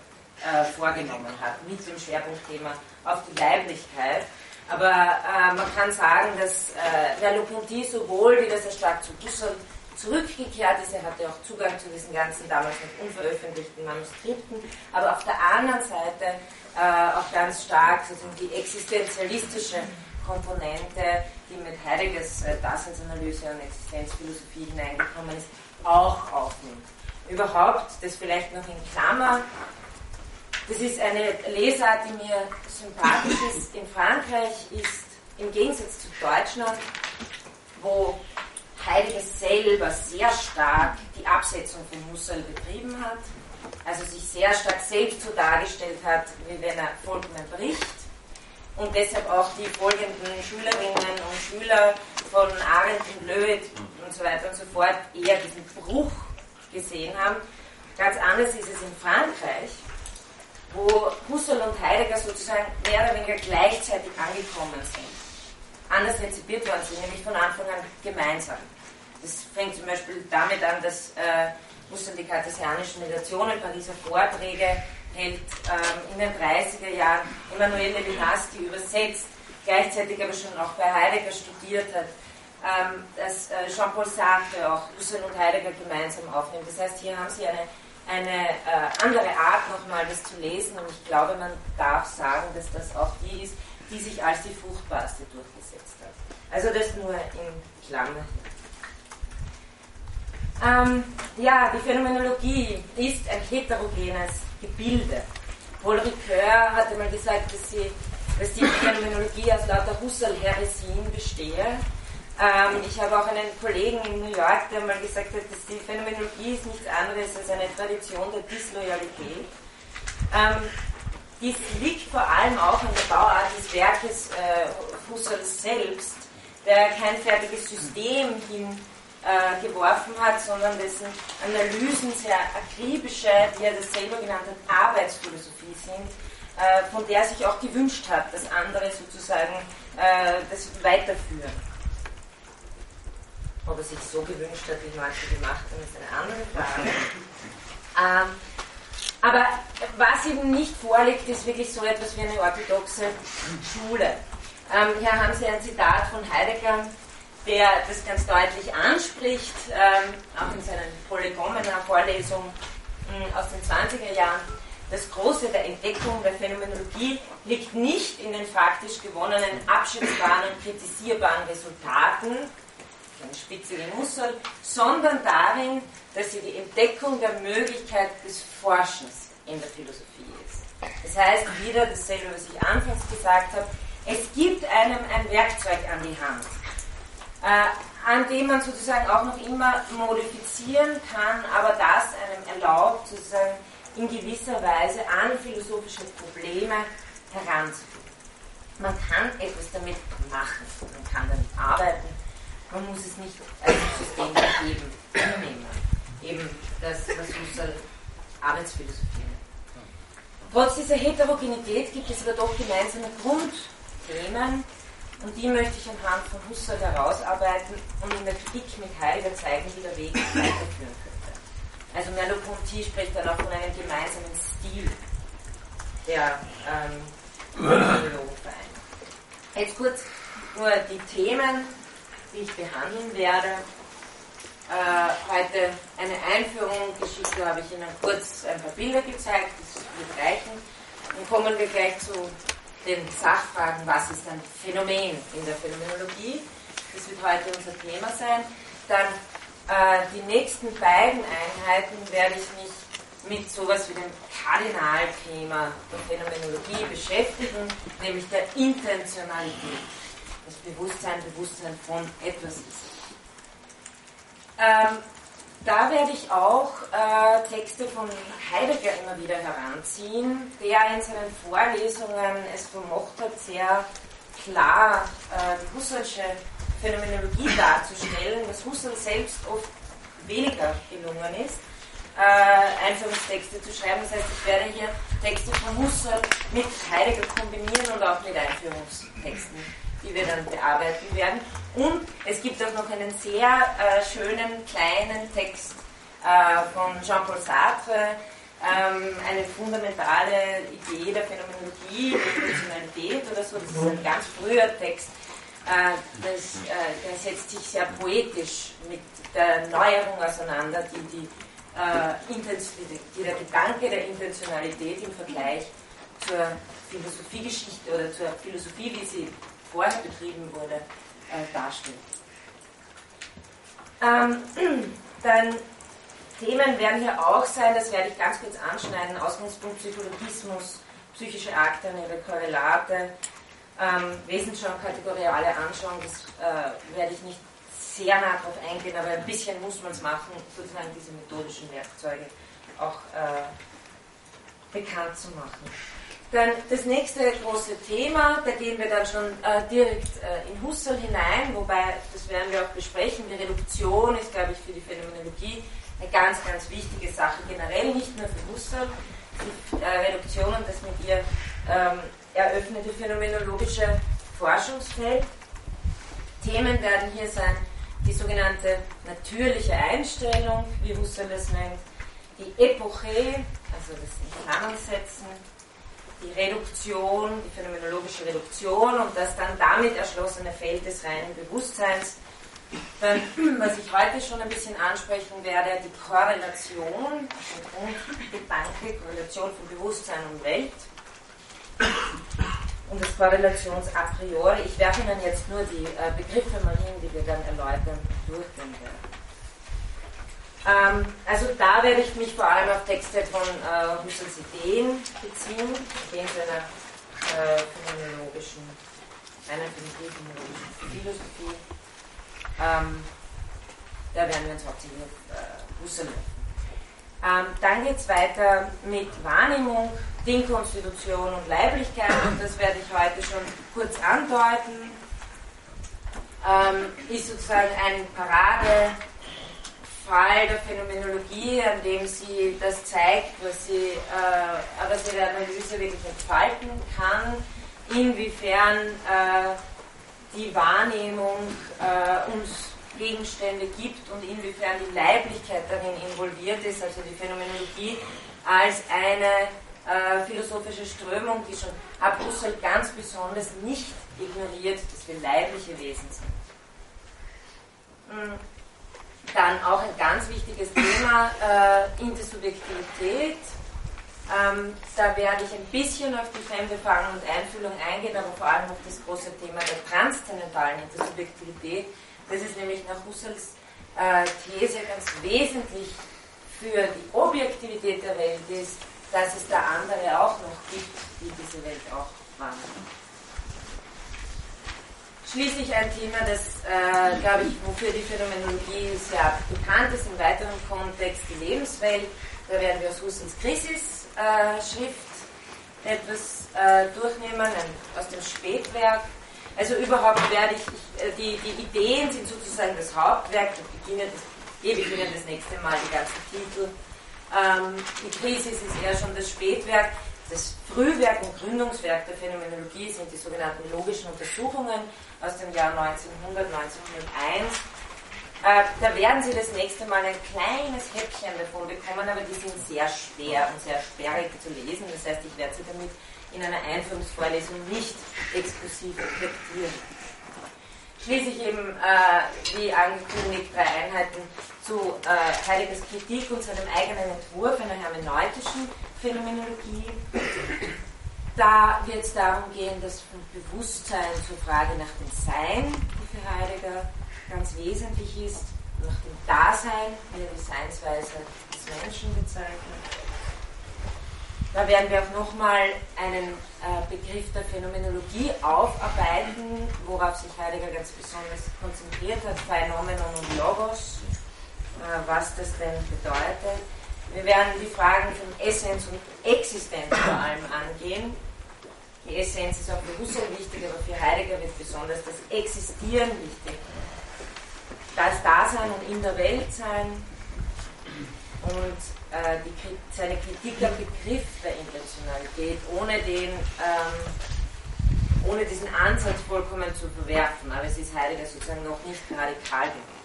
äh, vorgenommen hat, mit dem Schwerpunktthema auf die Weiblichkeit. Aber äh, man kann sagen, dass äh, Merleau-Ponty sowohl wieder sehr stark zu Husserl zurückgekehrt ist, er hatte auch Zugang zu diesen ganzen damals noch unveröffentlichten Manuskripten, aber auf der anderen Seite äh, auch ganz stark sozusagen die existenzialistische Komponente, die mit Heideggers äh, Daseinsanalyse und Existenzphilosophie hineingekommen ist, auch aufnimmt. Überhaupt, das vielleicht noch in Klammer, das ist eine Lesart, die mir sympathisch ist. In Frankreich ist im Gegensatz zu Deutschland, wo Heidegger selber sehr stark die Absetzung von Husserl betrieben hat, also sich sehr stark selbst so dargestellt hat, wie wenn er vollkommen bricht und deshalb auch die folgenden Schülerinnen und Schüler von Arendt und Löwit und so weiter und so fort eher diesen Bruch gesehen haben. Ganz anders ist es in Frankreich, wo Husserl und Heidegger sozusagen mehr oder weniger gleichzeitig angekommen sind. Anders rezipiert worden sind, nämlich von Anfang an gemeinsam. Das fängt zum Beispiel damit an, dass äh, Husserl die kartesianischen Negationen, Pariser Vorträge hält ähm, in den 30er Jahren, Emanuele Levinas die übersetzt, gleichzeitig aber schon auch bei Heidegger studiert hat, ähm, dass äh, Jean-Paul Sartre auch Husserl und Heidegger gemeinsam aufnimmt. Das heißt, hier haben Sie eine, eine äh, andere Art nochmal das zu lesen und ich glaube, man darf sagen, dass das auch die ist, die sich als die fruchtbarste durchgesetzt hat. Also das nur in Klammer. Ähm, ja, die Phänomenologie ist ein heterogenes Gebilde. Paul Ricoeur hatte mal gesagt, dass, sie, dass die Phänomenologie aus lauter Husserl-Heresien bestehe. Ähm, ich habe auch einen Kollegen in New York, der mal gesagt hat, dass die Phänomenologie ist nichts anderes als eine Tradition der Disloyalität. Ähm, dies liegt vor allem auch an der Bauart des Werkes äh, Husserls selbst, der kein fertiges System hin äh, geworfen hat, sondern dessen Analysen sehr akribische, wie er das selber genannt hat, Arbeitsphilosophie sind, äh, von der er sich auch gewünscht hat, dass andere sozusagen äh, das weiterführen. Ob er sich so gewünscht hat, wie manche gemacht haben, ist eine andere Frage. Ähm, aber was eben nicht vorliegt, ist wirklich so etwas wie eine orthodoxe Schule. Ähm, hier haben Sie ein Zitat von Heidegger, der das ganz deutlich anspricht, ähm, auch in seinen Polygomena-Vorlesungen hm, aus den 20er Jahren. Das Große der Entdeckung der Phänomenologie liegt nicht in den faktisch gewonnenen, abschätzbaren und kritisierbaren Resultaten, wie Mussel, sondern darin, dass sie die Entdeckung der Möglichkeit des Forschens in der Philosophie ist. Das heißt, wieder dasselbe, was ich anfangs gesagt habe, es gibt einem ein Werkzeug an die Hand, äh, an dem man sozusagen auch noch immer modifizieren kann, aber das einem erlaubt, sozusagen in gewisser Weise an philosophische Probleme heranzugehen. Man kann etwas damit machen, man kann damit arbeiten, man muss es nicht als System geben, annehmen. Eben das, was Husserl Arbeitsphilosophie nennt. Trotz dieser Heterogenität gibt es aber doch gemeinsame Grundthemen, und die möchte ich anhand von Husserl herausarbeiten und in der Kritik mit Heidegger zeigen, wie der Weg weiterführen könnte. Also Merleau-Ponty spricht dann auch von einem gemeinsamen Stil der ähm, Philologen vereint. Jetzt kurz nur die Themen, die ich behandeln werde. Äh, heute eine Einführung, Geschichte habe ich Ihnen kurz ein paar Bilder gezeigt, das wird reichen. Dann kommen wir gleich zu den Sachfragen, was ist ein Phänomen in der Phänomenologie. Das wird heute unser Thema sein. Dann äh, die nächsten beiden Einheiten werde ich mich mit sowas wie dem Kardinalthema der Phänomenologie beschäftigen, nämlich der Intentionalität. Das Bewusstsein, Bewusstsein von etwas ist. Ähm, da werde ich auch äh, Texte von Heidegger immer wieder heranziehen, der in seinen Vorlesungen es vermocht hat, sehr klar äh, die Husserlsche Phänomenologie darzustellen, was Husserl selbst oft weniger gelungen ist, äh, Einführungstexte zu schreiben. Das heißt, ich werde hier Texte von Husserl mit Heidegger kombinieren und auch mit Einführungstexten die wir dann bearbeiten werden. Und es gibt auch noch einen sehr äh, schönen kleinen Text äh, von Jean-Paul Sartre, ähm, eine fundamentale Idee der Phänomenologie, der Intentionalität oder so. Das ist ein ganz früher Text. Äh, das, äh, der setzt sich sehr poetisch mit der Neuerung auseinander, die, die, äh, die der Gedanke der Intentionalität im Vergleich zur Philosophiegeschichte oder zur Philosophie, wie sie vorher betrieben wurde, äh, darstellt. Ähm, dann Themen werden hier auch sein, das werde ich ganz kurz anschneiden, Ausgangspunkt Psychologismus, psychische Akte und ihre Korrelate, ähm, Wesensschau kategoriale Anschauung, das äh, werde ich nicht sehr nah darauf eingehen, aber ein bisschen muss man es machen, sozusagen diese methodischen Werkzeuge auch äh, bekannt zu machen. Dann das nächste große Thema, da gehen wir dann schon äh, direkt äh, in Husserl hinein, wobei, das werden wir auch besprechen, die Reduktion ist, glaube ich, für die Phänomenologie eine ganz, ganz wichtige Sache, generell nicht nur für Husserl, die äh, Reduktion und das mit ihr ähm, eröffnete phänomenologische Forschungsfeld. Themen werden hier sein die sogenannte natürliche Einstellung, wie Husserl es nennt, die Epoche, also das Inklammernsetzen, die Reduktion, die phänomenologische Reduktion und das dann damit erschlossene Feld des reinen Bewusstseins. Dann, was ich heute schon ein bisschen ansprechen werde, die Korrelation, also Grundgedanke, Korrelation von Bewusstsein und Welt und das Korrelations a priori. Ich werfe Ihnen jetzt nur die äh, Begriffe mal hin, die wir dann erläutern durchgehen werden. Ähm, also da werde ich mich vor allem auf Texte von äh, Husserls Ideen beziehen, Ideen seiner äh, phänomenologischen, einer phänomenologischen Philosophie. Ähm, da werden wir uns hauptsächlich auf äh, Husserl ähm, Dann geht es weiter mit Wahrnehmung, Dingkonstitution und Leiblichkeit und das werde ich heute schon kurz andeuten. Ähm, ist sozusagen ein Parade Fall der Phänomenologie, an dem sie das zeigt, was sie, äh, was ihre Analyse wirklich entfalten kann, inwiefern äh, die Wahrnehmung äh, uns Gegenstände gibt und inwiefern die Leiblichkeit darin involviert ist, also die Phänomenologie als eine äh, philosophische Strömung, die schon ab Husserl ganz besonders nicht ignoriert, dass wir leibliche Wesen sind. Hm. Dann auch ein ganz wichtiges Thema, äh, Intersubjektivität. Ähm, da werde ich ein bisschen auf die Fremdbefangen und Einfühlung eingehen, aber vor allem auf das große Thema der transzendentalen Intersubjektivität. Das ist nämlich nach Husserls äh, These ganz wesentlich für die Objektivität der Welt ist, dass es da andere auch noch gibt, die diese Welt auch wahrnehmen. Schließlich ein Thema, das, äh, glaube ich, wofür die Phänomenologie sehr bekannt ist, im weiteren Kontext die Lebenswelt. Da werden wir aus Husserls Krisis-Schrift äh, etwas äh, durchnehmen, aus dem Spätwerk. Also überhaupt werde ich, äh, die, die Ideen sind sozusagen das Hauptwerk, ich beginne das, gebe ich Ihnen das nächste Mal die ganzen Titel. Ähm, die Krisis ist eher schon das Spätwerk. Das Frühwerk und Gründungswerk der Phänomenologie sind die sogenannten logischen Untersuchungen aus dem Jahr 1900, 1901. Äh, da werden Sie das nächste Mal ein kleines Häppchen davon bekommen, aber die sind sehr schwer und sehr sperrig zu lesen. Das heißt, ich werde Sie damit in einer Einführungsvorlesung nicht exklusiv reflektieren. Schließlich eben, äh, wie angekündigt, drei Einheiten zu äh, Heideggers Kritik und seinem eigenen Entwurf einer hermeneutischen Phänomenologie. Da wird es darum gehen, dass Bewusstsein zur Frage nach dem Sein, die für Heidegger ganz wesentlich ist, nach dem Dasein, wie er die Seinsweise des Menschen bezeichnet. Da werden wir auch nochmal einen äh, Begriff der Phänomenologie aufarbeiten, worauf sich Heidegger ganz besonders konzentriert hat, Phänomenon und Logos, was das denn bedeutet. Wir werden die Fragen von Essenz und Existenz vor allem angehen. Die Essenz ist auch für Husserl wichtig, aber für Heidegger wird besonders das Existieren wichtig. Das Dasein und in der Welt sein und äh, die, seine Kritik am Begriff der Intentionalität, ohne, den, ähm, ohne diesen Ansatz vollkommen zu verwerfen. Aber es ist Heidegger sozusagen noch nicht radikal genug.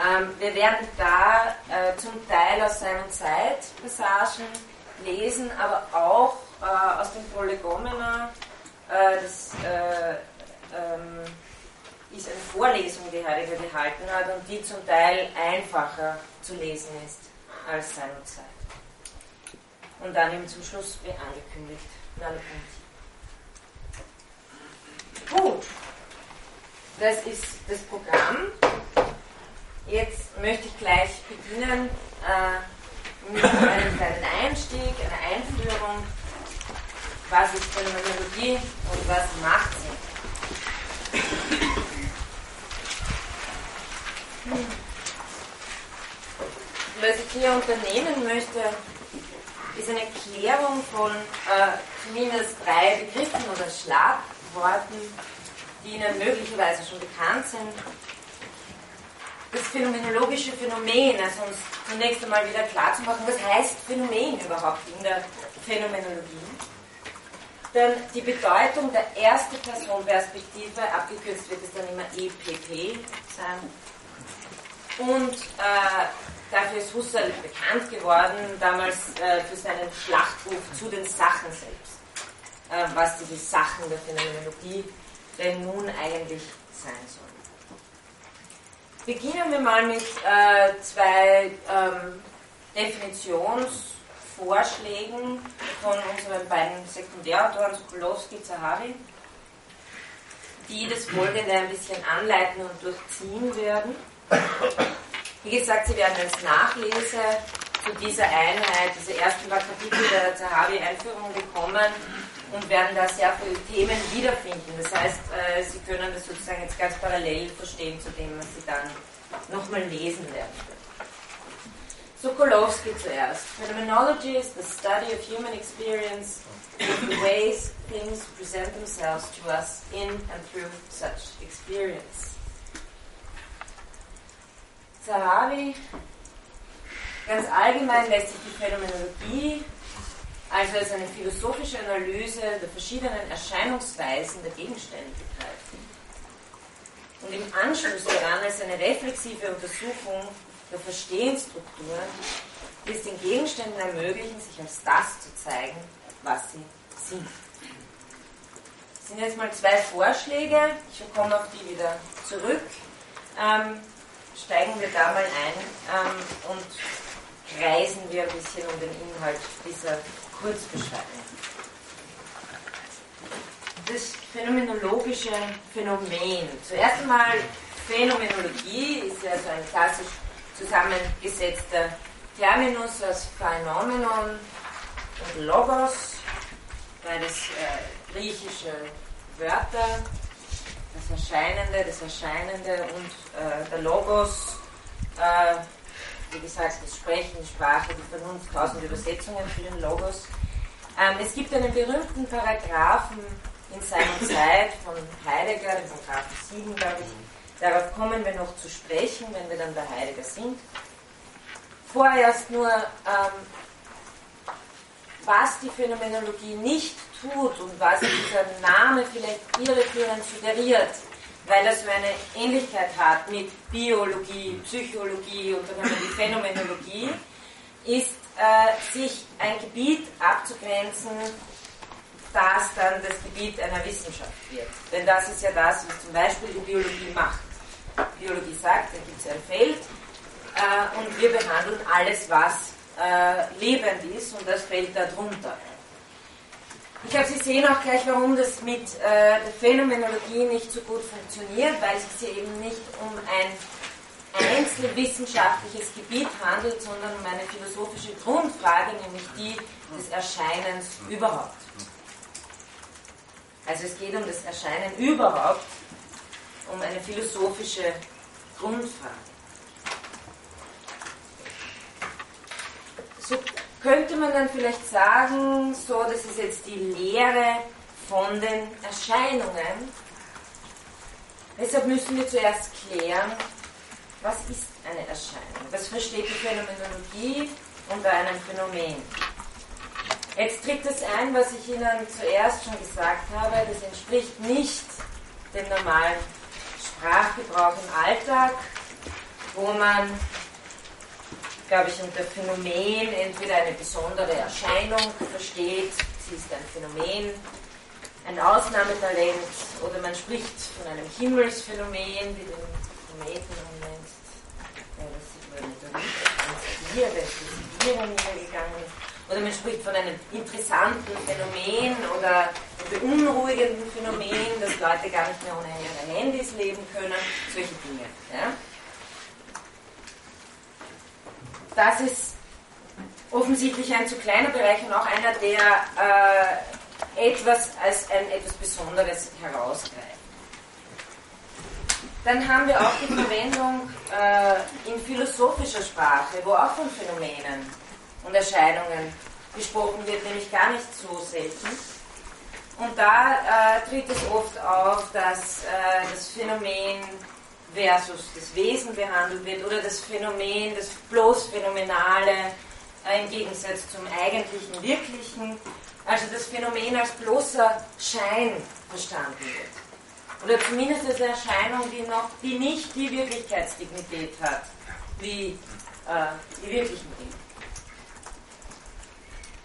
Ähm, wir werden da äh, zum Teil aus Sein und Zeit Passagen lesen, aber auch äh, aus dem Prolegomena. Äh, das äh, ähm, ist eine Vorlesung, die Heidegger gehalten hat und die zum Teil einfacher zu lesen ist als Sein und Zeit. Und dann eben zum Schluss wie angekündigt. Gut, das ist das Programm. Jetzt möchte ich gleich beginnen äh, mit einem kleinen Einstieg, einer Einführung. Was ist Phänomenologie und was macht sie? Was ich hier unternehmen möchte, ist eine Klärung von äh, drei Begriffen oder Schlagworten, die Ihnen möglicherweise schon bekannt sind. Das phänomenologische Phänomen, also uns zunächst einmal wieder klar zu machen, was heißt Phänomen überhaupt in der Phänomenologie. Dann die Bedeutung der erste Person-Perspektive, abgekürzt wird es dann immer EPP sein. Und äh, Dafür ist Husserl bekannt geworden, damals äh, für seinen Schlachtruf zu den Sachen selbst. Äh, was diese Sachen der Phänomenologie denn nun eigentlich sein sollen. Beginnen wir mal mit äh, zwei ähm, Definitionsvorschlägen von unseren beiden Sekundärautoren, Sokolowski, Zahavi, die das Folgende ein bisschen anleiten und durchziehen werden. Wie gesagt, Sie werden als Nachlese zu dieser Einheit, diese ersten paar Kapitel der Zahavi-Einführung bekommen und werden da sehr viele Themen wiederfinden. Das heißt, äh, Sie können das sozusagen jetzt ganz parallel verstehen zu dem, was Sie dann nochmal lesen werden. Sokolowski zuerst. Phenomenology is the study of human experience with the ways things present themselves to us in and through such experience. Zahavi. Ganz allgemein lässt sich die Phänomenologie also als eine philosophische Analyse der verschiedenen Erscheinungsweisen der Gegenstände begreifen. Und im Anschluss daran als eine reflexive Untersuchung der Verstehensstrukturen, die es den Gegenständen ermöglichen, sich als das zu zeigen, was sie sind. Das sind jetzt mal zwei Vorschläge, ich komme auf die wieder zurück. Ähm, steigen wir da mal ein ähm, und kreisen wir ein bisschen um den Inhalt dieser Kurzbeschreibung. Das phänomenologische Phänomen. Zuerst einmal, Phänomenologie ist ja so ein klassisch zusammengesetzter Terminus aus Phänomenon und Logos, beides äh, griechische Wörter das Erscheinende, das Erscheinende und äh, der Logos, äh, wie gesagt, das Sprechen, die Sprache, die Vernunft, tausend Übersetzungen für den Logos. Ähm, es gibt einen berühmten Paragraphen in seiner Zeit von Heidegger, den Paragraphen 7, glaube ich. Darauf kommen wir noch zu sprechen, wenn wir dann bei Heidegger sind. Vorerst nur, ähm, was die Phänomenologie nicht tut und was dieser Name vielleicht irreführend suggeriert, weil er so eine Ähnlichkeit hat mit Biologie, Psychologie und dann haben wir die Phänomenologie, ist äh, sich ein Gebiet abzugrenzen, das dann das Gebiet einer Wissenschaft wird. Denn das ist ja das, was zum Beispiel die Biologie macht. Biologie sagt, da gibt es ein Feld äh, und wir behandeln alles, was äh, lebend ist und das fällt darunter. Ich glaube, Sie sehen auch gleich, warum das mit äh, der Phänomenologie nicht so gut funktioniert, weil es sich eben nicht um ein einzelwissenschaftliches Gebiet handelt, sondern um eine philosophische Grundfrage, nämlich die des Erscheinens überhaupt. Also es geht um das Erscheinen überhaupt, um eine philosophische Grundfrage. So könnte man dann vielleicht sagen, so, das ist jetzt die Lehre von den Erscheinungen. Deshalb müssen wir zuerst klären, was ist eine Erscheinung? Was versteht die Phänomenologie unter einem Phänomen? Jetzt tritt es ein, was ich Ihnen zuerst schon gesagt habe, das entspricht nicht dem normalen Sprachgebrauch im Alltag, wo man glaube ich, unter Phänomen entweder eine besondere Erscheinung versteht, sie ist ein Phänomen, ein Ausnahmetalent, oder man spricht von einem Himmelsphänomen, wie den Kometen man nennt. Ja, das sieht man nicht, das hier, das ist hier niedergegangen. Oder man spricht von einem interessanten Phänomen oder beunruhigenden Phänomen, dass Leute gar nicht mehr ohne ihre Handys leben können, solche Dinge. Ja? Das ist offensichtlich ein zu kleiner Bereich und auch einer, der äh, etwas als ein etwas Besonderes herausgreift. Dann haben wir auch die Verwendung äh, in philosophischer Sprache, wo auch von Phänomenen und Erscheinungen gesprochen wird, nämlich gar nicht so selten. Und da äh, tritt es oft auf, dass äh, das Phänomen versus das Wesen behandelt wird oder das Phänomen, das bloß Phänomenale äh, im Gegensatz zum eigentlichen Wirklichen, also das Phänomen als bloßer Schein verstanden wird. Oder zumindest als Erscheinung, die, noch, die nicht die Wirklichkeitsdignität hat, wie äh, die wirklichen Dinge.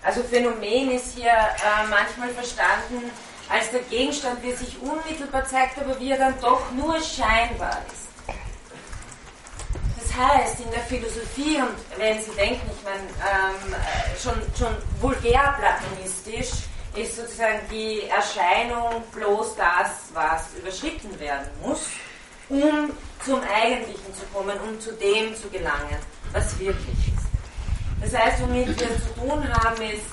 Also Phänomen ist hier äh, manchmal verstanden als der Gegenstand, der sich unmittelbar zeigt, aber wie er dann doch nur scheinbar ist. Das heißt, in der Philosophie, und wenn Sie denken, ich meine, ähm, schon, schon vulgär platonistisch, ist sozusagen die Erscheinung bloß das, was überschritten werden muss, um zum Eigentlichen zu kommen, um zu dem zu gelangen, was wirklich ist. Das heißt, womit wir zu tun haben, ist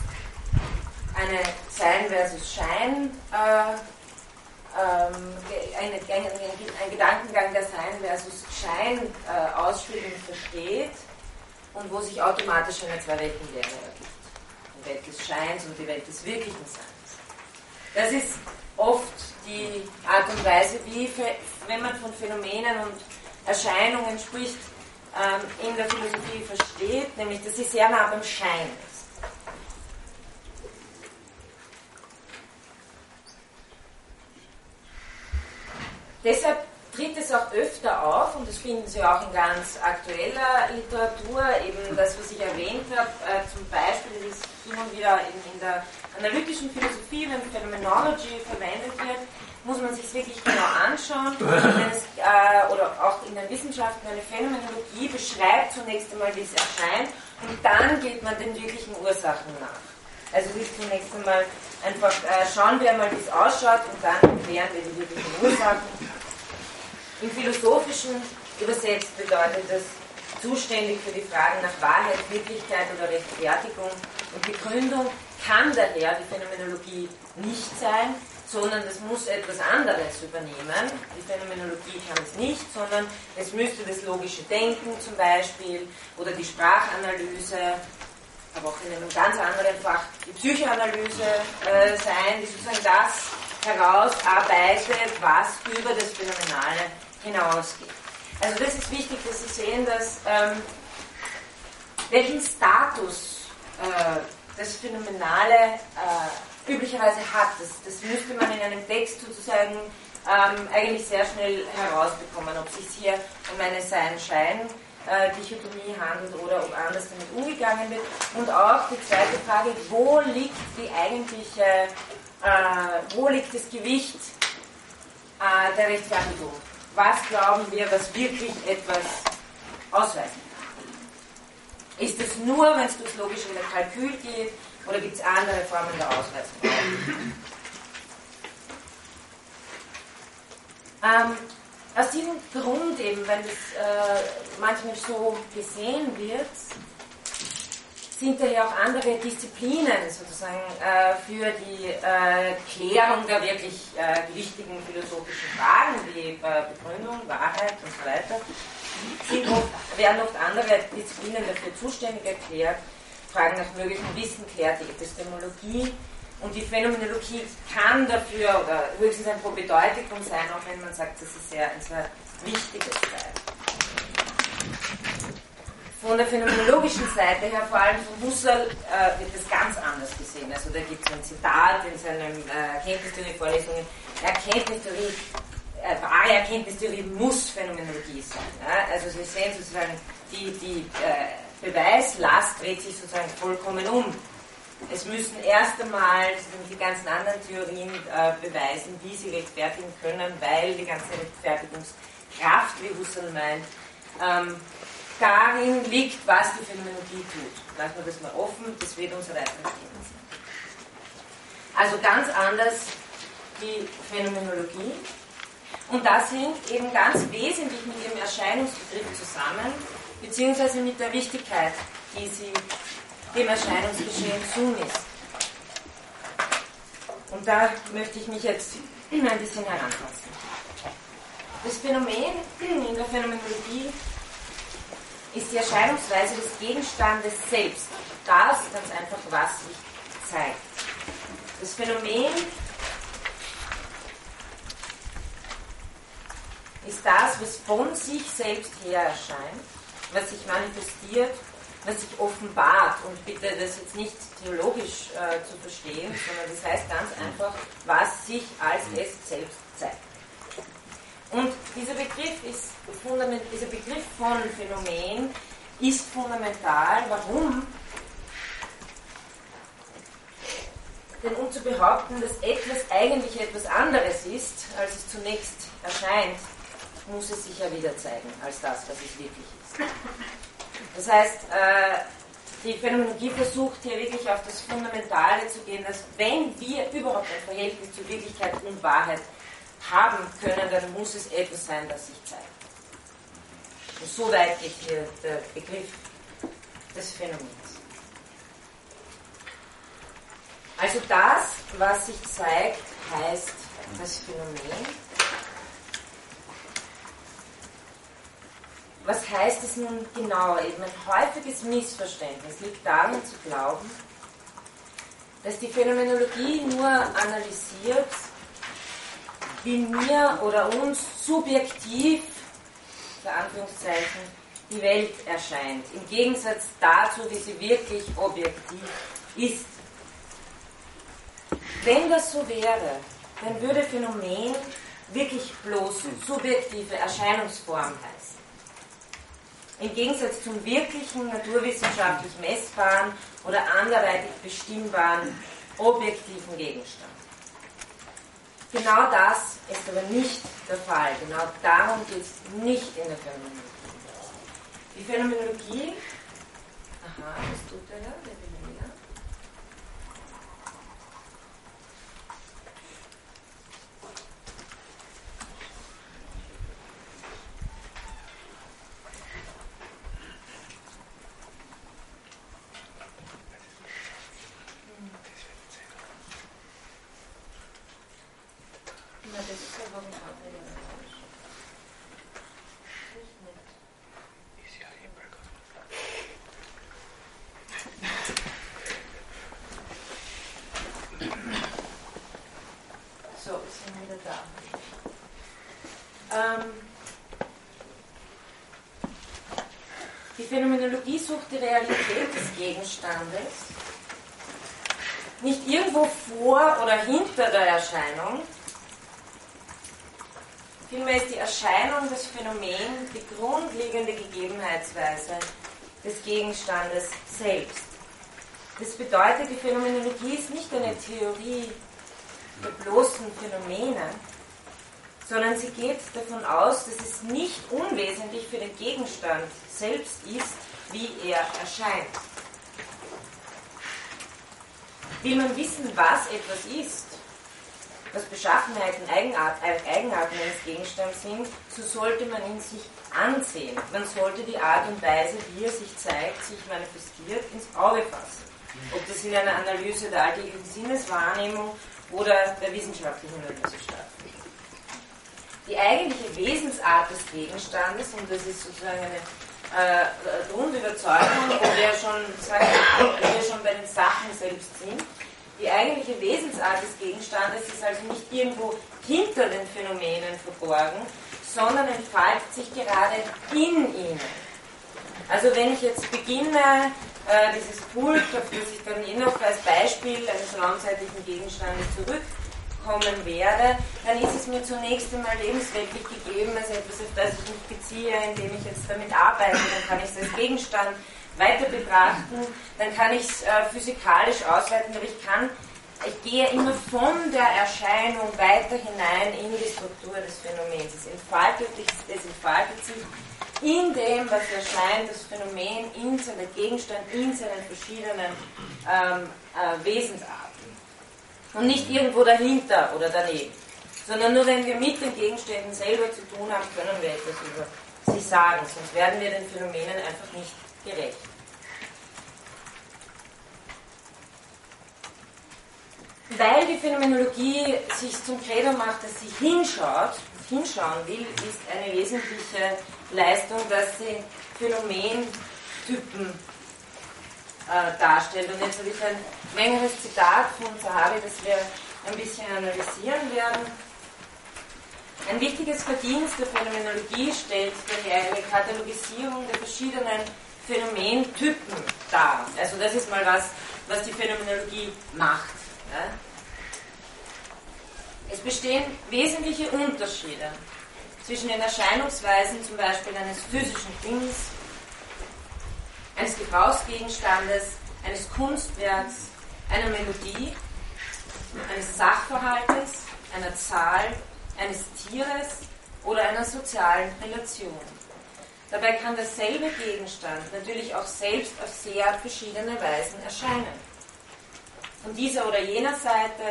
eine Sein versus Schein, äh, ähm, ein, ein, ein, Gedankengang, der Sein versus Schein äh, ausführt und versteht und wo sich automatisch eine Zwei-Welten-Lehre ergibt. Die Welt des Scheins und die Welt des wirklichen Seins. Das ist oft die Art und Weise, wie, wenn man von Phänomenen und Erscheinungen spricht, ähm, in der Philosophie versteht, nämlich dass sie sehr nah beim Schein ist. Deshalb tritt es auch öfter auf, und das finden Sie auch in ganz aktueller Literatur, eben das, was ich erwähnt habe, äh, zum Beispiel, das hin und wieder in, in der analytischen Philosophie, wenn Phenomenology verwendet wird, muss man sich wirklich genau anschauen. Es, äh, oder auch in den Wissenschaften eine Phänomenologie beschreibt zunächst einmal, wie es erscheint, und dann geht man den wirklichen Ursachen nach. Also ist zunächst einmal einfach, äh, schauen wir einmal, wie es ausschaut, und dann klären wir die wirklichen Ursachen. Im Philosophischen übersetzt bedeutet das zuständig für die Fragen nach Wahrheit, Wirklichkeit oder Rechtfertigung und Begründung kann daher die Phänomenologie nicht sein, sondern es muss etwas anderes übernehmen. Die Phänomenologie kann es nicht, sondern es müsste das logische Denken zum Beispiel oder die Sprachanalyse, aber auch in einem ganz anderen Fach die Psychoanalyse äh, sein, die sozusagen das herausarbeitet, was über das Phänomenale hinausgeht. Also das ist wichtig, dass Sie sehen, dass ähm, welchen Status äh, das Phänomenale äh, üblicherweise hat. Das, das müsste man in einem Text sozusagen ähm, eigentlich sehr schnell herausbekommen, ob es sich hier um eine Sein-Schein-Dichotomie handelt oder ob anders damit umgegangen wird. Und auch die zweite Frage, wo liegt die eigentliche, äh, wo liegt das Gewicht äh, der Rechtfertigung? Was glauben wir, was wirklich etwas ausweisen ist es nur, wenn es durchs logische Kalkül geht, oder gibt es andere Formen der Ausweisung? ähm, aus diesem Grund eben, wenn das äh, manchmal so gesehen wird, ja auch andere Disziplinen sozusagen äh, für die äh, Klärung der wirklich äh, wichtigen philosophischen Fragen wie Begründung, Wahrheit und so weiter sind oft, werden oft andere Disziplinen dafür zuständig erklärt. Fragen nach möglichem Wissen klärt die Epistemologie. Und die Phänomenologie kann dafür oder höchstens ein Probedeutikum sein, auch wenn man sagt, das ist sehr, ein sehr wichtiges Teil. Von der phänomenologischen Seite her, vor allem von Husserl, äh, wird das ganz anders gesehen. Also da gibt es ein Zitat in seinen äh, Erkenntnistheorie-Vorlesungen. Erkenntnistheorie äh, wahre Erkenntnistheorie muss Phänomenologie sein. Ja? Also Sie sehen sozusagen die, die äh, Beweislast dreht sich sozusagen vollkommen um. Es müssen erst einmal die ganzen anderen Theorien äh, beweisen, wie sie rechtfertigen können, weil die ganze Rechtfertigungskraft, wie Husserl meint, ähm, darin liegt, was die Phänomenologie tut. Lassen wir das mal offen, das wird Thema sein. Also ganz anders die Phänomenologie. Und das hängt eben ganz wesentlich mit ihrem Erscheinungsbegriff zusammen, beziehungsweise mit der Wichtigkeit, die sie dem Erscheinungsgeschehen zumisst. Und da möchte ich mich jetzt ein bisschen herantasten. Das Phänomen in der Phänomenologie ist die Erscheinungsweise des Gegenstandes selbst. Das ganz einfach, was sich zeigt. Das Phänomen ist das, was von sich selbst her erscheint, was sich manifestiert, was sich offenbart. Und bitte das jetzt nicht theologisch äh, zu verstehen, sondern das heißt ganz einfach, was sich als es selbst zeigt. Und dieser Begriff, ist dieser Begriff von Phänomen ist fundamental. Warum? Denn um zu behaupten, dass etwas eigentlich etwas anderes ist, als es zunächst erscheint, muss es sich ja wieder zeigen als das, was es wirklich ist. Das heißt, äh, die Phänomenologie versucht hier wirklich auf das Fundamentale zu gehen, dass wenn wir überhaupt ein Verhältnis zu Wirklichkeit und Wahrheit haben können, dann muss es etwas sein, das sich zeigt. Und so weit geht hier der Begriff des Phänomens. Also das, was sich zeigt, heißt das Phänomen. Was heißt es nun genau? Eben ein häufiges Missverständnis liegt darin zu glauben, dass die Phänomenologie nur analysiert, wie mir oder uns subjektiv, für Anführungszeichen, die Welt erscheint, im Gegensatz dazu, wie sie wirklich objektiv ist. Wenn das so wäre, dann würde Phänomen wirklich bloß subjektive Erscheinungsform heißen. Im Gegensatz zum wirklichen, naturwissenschaftlich messbaren oder anderweitig bestimmbaren objektiven Gegenstand. Genau das ist aber nicht der Fall. Genau darum geht es nicht in der Phänomenologie. Die Phänomenologie, aha, was tut er da? Der will Na, das ist ja warum hat er ja falsch. Nicht nett. So, sind wir wieder da. Ähm, die Phänomenologie sucht die Realität des Gegenstandes. Nicht irgendwo vor oder hinter der Erscheinung, Vielmehr ist die Erscheinung des Phänomens die grundlegende Gegebenheitsweise des Gegenstandes selbst. Das bedeutet, die Phänomenologie ist nicht eine Theorie der bloßen Phänomene, sondern sie geht davon aus, dass es nicht unwesentlich für den Gegenstand selbst ist, wie er erscheint. Will man wissen, was etwas ist, was Beschaffenheiten, Eigenart, äh, eines Gegenstands sind, so sollte man ihn sich ansehen. Man sollte die Art und Weise, wie er sich zeigt, sich manifestiert, ins Auge fassen. Ob das in einer Analyse der alltäglichen Sinneswahrnehmung oder der wissenschaftlichen Analyse stattfindet. Die eigentliche Wesensart des Gegenstandes, und das ist sozusagen eine äh, Grundüberzeugung, wo wir, schon, sagen, wo wir schon bei den Sachen selbst sind, die eigentliche Wesensart des Gegenstandes ist also nicht irgendwo hinter den Phänomenen verborgen, sondern entfaltet sich gerade in ihnen. Also wenn ich jetzt beginne, äh, dieses Pult, auf das ich dann eh noch als Beispiel eines raumzeitlichen Gegenstandes zurückkommen werde, dann ist es mir zunächst einmal lebensweltlich gegeben, also etwas, auf das ich mich beziehe, indem ich jetzt damit arbeite, dann kann ich es als Gegenstand weiter betrachten, dann kann ich es äh, physikalisch ausweiten, aber ich kann, ich gehe immer von der Erscheinung weiter hinein in die Struktur des Phänomens. Es entfaltet, es entfaltet sich in dem, was erscheint, das Phänomen in seinem Gegenstand, in seinen verschiedenen ähm, äh, Wesensarten. Und nicht irgendwo dahinter oder daneben. Sondern nur wenn wir mit den Gegenständen selber zu tun haben, können wir etwas über sie sagen. Sonst werden wir den Phänomenen einfach nicht gerecht. Weil die Phänomenologie sich zum Credo macht, dass sie hinschaut, hinschauen will, ist eine wesentliche Leistung, dass sie Phänomentypen äh, darstellt. Und jetzt habe ich ein längeres Zitat von Zahavi, das wir ein bisschen analysieren werden. Ein wichtiges Verdienst der Phänomenologie stellt daher eine Katalogisierung der verschiedenen Phänomentypen dar. Also das ist mal was, was die Phänomenologie macht. Ja? Es bestehen wesentliche Unterschiede zwischen den Erscheinungsweisen zum Beispiel eines physischen Dings, eines Gebrauchsgegenstandes, eines Kunstwerks, einer Melodie, eines Sachverhaltes, einer Zahl, eines Tieres oder einer sozialen Relation. Dabei kann derselbe Gegenstand natürlich auch selbst auf sehr verschiedene Weisen erscheinen. Von dieser oder jener Seite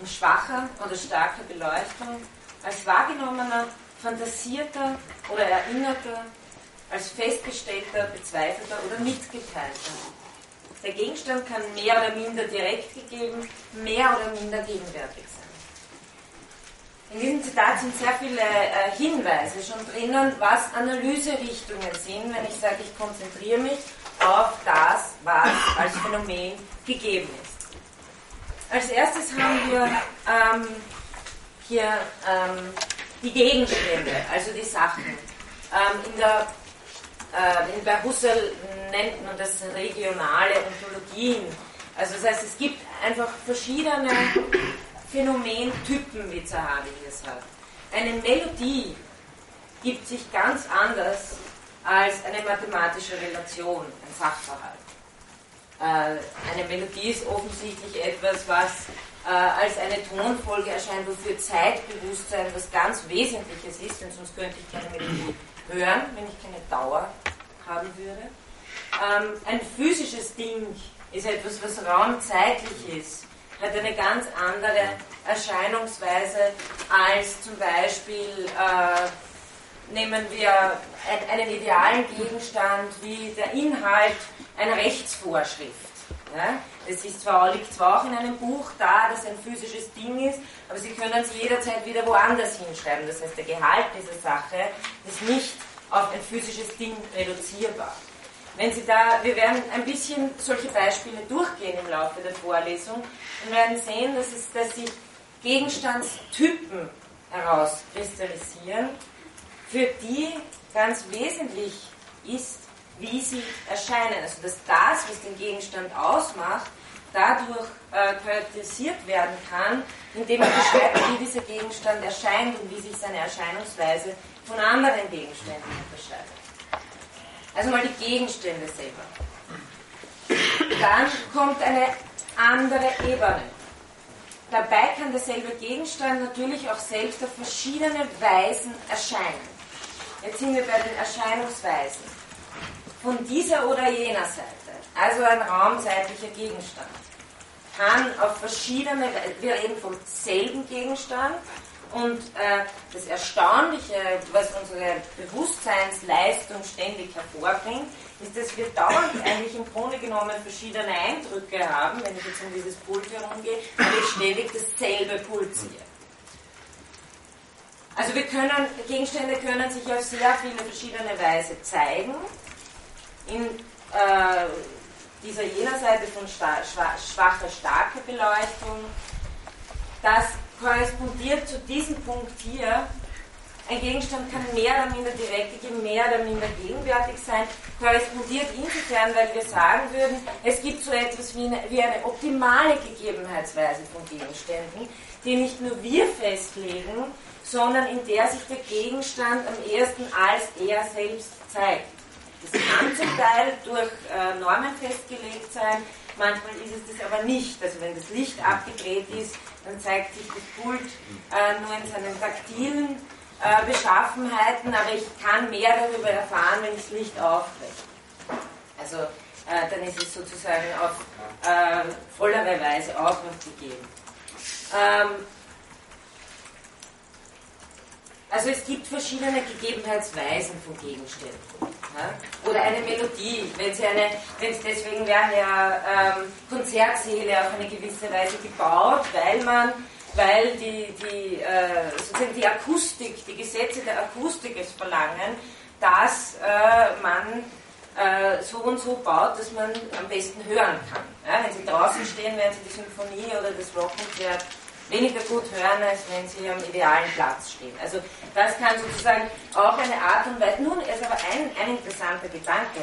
in schwacher oder starker Beleuchtung, als wahrgenommener, fantasierter oder erinnerter, als festgestellter, bezweifelter oder mitgeteilter. Der Gegenstand kann mehr oder minder direkt gegeben, mehr oder minder gegenwärtig sein. In diesem Zitat sind sehr viele äh, Hinweise schon drinnen, was Analyserichtungen sind, wenn ich sage, ich konzentriere mich auf das, was als Phänomen gegeben ist. Als erstes haben wir ähm, hier ähm, die Gegenstände, also die Sachen. Ähm, in der äh, bei Husserl nennt man das regionale Ontologien. Also das heißt, es gibt einfach verschiedene Phänomentypen, wie Zahavi hier sagt. Eine Melodie gibt sich ganz anders als eine mathematische Relation, ein Sachverhalt. Äh, eine Melodie ist offensichtlich etwas, was äh, als eine Tonfolge erscheint, wofür Zeitbewusstsein was ganz Wesentliches ist, denn sonst könnte ich keine Melodie hören, wenn ich keine Dauer haben würde. Ähm, ein physisches Ding ist etwas, was raumzeitlich ist, hat eine ganz andere Erscheinungsweise als zum Beispiel, äh, nehmen wir einen idealen Gegenstand wie der Inhalt einer Rechtsvorschrift. Ja? Das ist zwar, liegt zwar auch in einem Buch da, das ein physisches Ding ist, aber Sie können es jederzeit wieder woanders hinschreiben. Das heißt, der Gehalt dieser Sache ist nicht auf ein physisches Ding reduzierbar. Wenn Sie da, wir werden ein bisschen solche Beispiele durchgehen im Laufe der Vorlesung und werden sehen, dass, es, dass sich Gegenstandstypen herauskristallisieren, für die ganz wesentlich ist, wie sie erscheinen. Also dass das, was den Gegenstand ausmacht, dadurch äh, charakterisiert werden kann, indem man beschreibt, wie dieser Gegenstand erscheint und wie sich seine Erscheinungsweise von anderen Gegenständen unterscheidet. Also mal die Gegenstände selber. Dann kommt eine andere Ebene. Dabei kann derselbe Gegenstand natürlich auch selbst auf verschiedene Weisen erscheinen. Jetzt sind wir bei den Erscheinungsweisen. Von dieser oder jener Seite, also ein raumzeitlicher Gegenstand, kann auf verschiedene, wir reden vom selben Gegenstand, und äh, das Erstaunliche, was unsere Bewusstseinsleistung ständig hervorbringt, ist, dass wir dauernd eigentlich im Grunde genommen verschiedene Eindrücke haben. Wenn ich jetzt um dieses Pult herumgehe, habe ich ständig dasselbe pulsieren. Also wir können, Gegenstände können sich auf sehr viele verschiedene Weise zeigen. In äh, dieser jener Seite von schwacher, starker Beleuchtung. Das korrespondiert zu diesem Punkt hier. Ein Gegenstand kann mehr oder minder direkt, mehr oder minder gegenwärtig sein, korrespondiert insofern, weil wir sagen würden, es gibt so etwas wie eine, wie eine optimale Gegebenheitsweise von Gegenständen, die nicht nur wir festlegen, sondern in der sich der Gegenstand am ersten als er selbst zeigt. Das kann zum Teil durch äh, Normen festgelegt sein, manchmal ist es das aber nicht. Also wenn das Licht abgedreht ist, dann zeigt sich das Pult äh, nur in seinen taktilen äh, Beschaffenheiten, aber ich kann mehr darüber erfahren, wenn ich das Licht aufbreche. Also äh, dann ist es sozusagen auf äh, vollere Weise auch noch gegeben. Ähm, also es gibt verschiedene Gegebenheitsweisen von Gegenständen. Oder eine Melodie, wenn sie eine, wenn es deswegen werden ja ähm, Konzertsäle auf eine gewisse Weise gebaut, weil man, weil die, die, äh, sozusagen die Akustik, die Gesetze der Akustik es verlangen, dass äh, man äh, so und so baut, dass man am besten hören kann. Ja? Wenn Sie draußen stehen, werden Sie die Symphonie oder das Rockkonzert weniger gut hören, als wenn sie am idealen Platz stehen. Also das kann sozusagen auch eine Art und Weise, nun ist aber ein, ein interessanter Gedanke.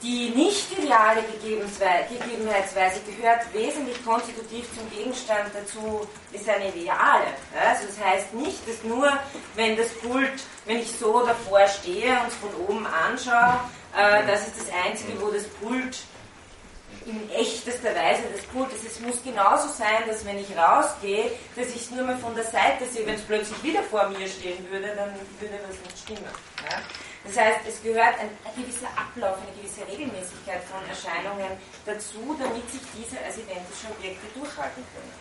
Die nicht ideale Gegebenheitsweise gehört wesentlich konstitutiv zum Gegenstand dazu, ist eine ideale. Also das heißt nicht, dass nur, wenn das Pult, wenn ich so davor stehe und es von oben anschaue, äh, das ist das Einzige, wo das Pult in echtester Weise des Kultes. Es muss genauso sein, dass wenn ich rausgehe, dass ich es nur mal von der Seite sehe. Wenn es plötzlich wieder vor mir stehen würde, dann würde das nicht stimmen. Ja? Das heißt, es gehört ein, ein, gewisser Ablauf, eine gewisse Regelmäßigkeit von Erscheinungen dazu, damit sich diese als identische Objekte durchhalten können.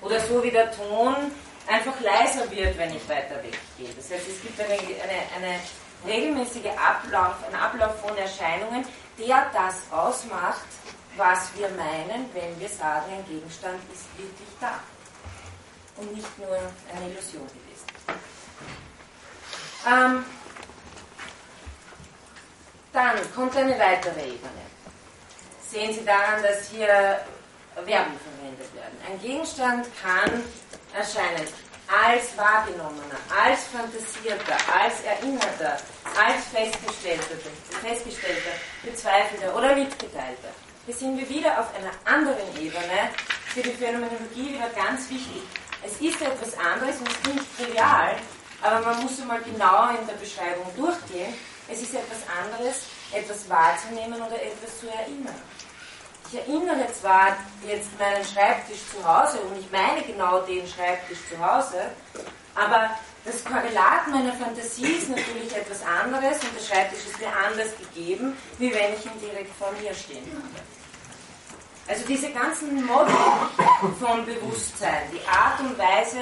Oder so wie der Ton einfach leiser wird, wenn ich weiter weggehe. Das heißt, es gibt eine, eine, eine regelmäßige Ablauf, einen Ablauf von Erscheinungen, der das ausmacht, was wir meinen, wenn wir sagen, ein Gegenstand ist wirklich da und nicht nur eine Illusion gewesen. Ähm, dann kommt eine weitere Ebene. Sehen Sie daran, dass hier Verben verwendet werden. Ein Gegenstand kann erscheinen als wahrgenommener, als fantasierter, als erinnerter, als festgestellter, festgestellter bezweifelter oder mitgeteilter. Hier sind wir wieder auf einer anderen Ebene, für die Phänomenologie wieder ganz wichtig. Es ist etwas anderes und es ist nicht trivial, aber man muss einmal genauer in der Beschreibung durchgehen. Es ist etwas anderes, etwas wahrzunehmen oder etwas zu erinnern. Ich erinnere zwar jetzt meinen Schreibtisch zu Hause und ich meine genau den Schreibtisch zu Hause, aber das Korrelat meiner Fantasie ist natürlich etwas anderes und der Schreibtisch ist mir anders gegeben, wie wenn ich ihn direkt vor mir stehen habe. Also diese ganzen Modi von Bewusstsein, die Art und Weise,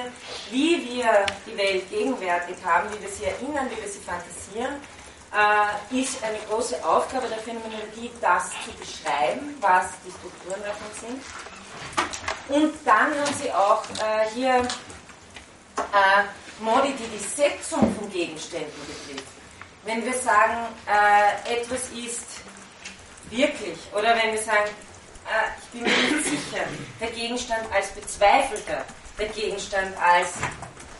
wie wir die Welt gegenwärtig haben, wie wir sie erinnern, wie wir sie fantasieren, äh, ist eine große Aufgabe der Phänomenologie, das zu beschreiben, was die Strukturen davon sind. Und dann haben sie auch äh, hier äh, Modi, die die Setzung von Gegenständen betrifft. Wenn wir sagen, äh, etwas ist wirklich, oder wenn wir sagen, ich bin mir nicht sicher, der Gegenstand als Bezweifelter, der Gegenstand als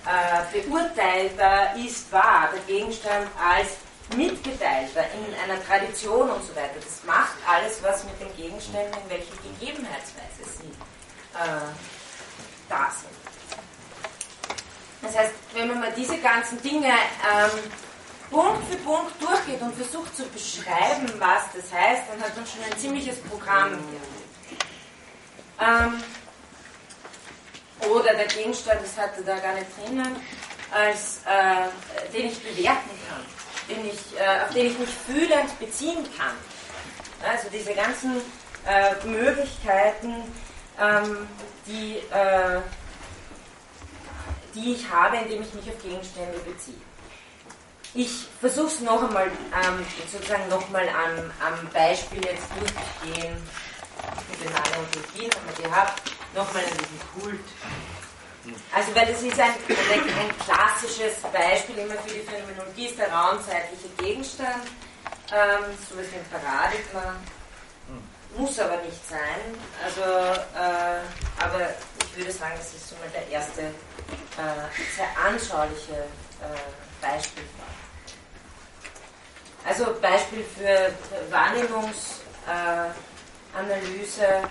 äh, Beurteilter ist wahr, der Gegenstand als Mitgeteilter in einer Tradition und so weiter. Das macht alles was mit den Gegenständen, in welcher Gegebenheitsweise sie äh, da sind. Das heißt, wenn man mal diese ganzen Dinge ähm, Punkt für Punkt durchgeht und versucht zu beschreiben, was das heißt, dann hat man schon ein ziemliches Programm. Ähm, oder der Gegenstand, das hatte da gar nicht drinnen, als, äh, den ich bewerten kann, den ich, äh, auf den ich mich fühlend beziehen kann. Also diese ganzen äh, Möglichkeiten, ähm, die äh, die ich habe, indem ich mich auf Gegenstände beziehe. Ich versuche es noch einmal, ähm, sozusagen nochmal am, am Beispiel jetzt durchzugehen. Mit den Analogien haben wir gehabt, nochmal an diesem Kult. Also, weil das ist ein, ein klassisches Beispiel immer für die Phänomenologie, ist der raumzeitliche Gegenstand, ähm, so wie ein Paradigma. Muss aber nicht sein. Also, äh, aber ich würde sagen, das ist so mal der erste äh, sehr anschauliche äh, Beispiel. Also Beispiel für Wahrnehmungsanalyse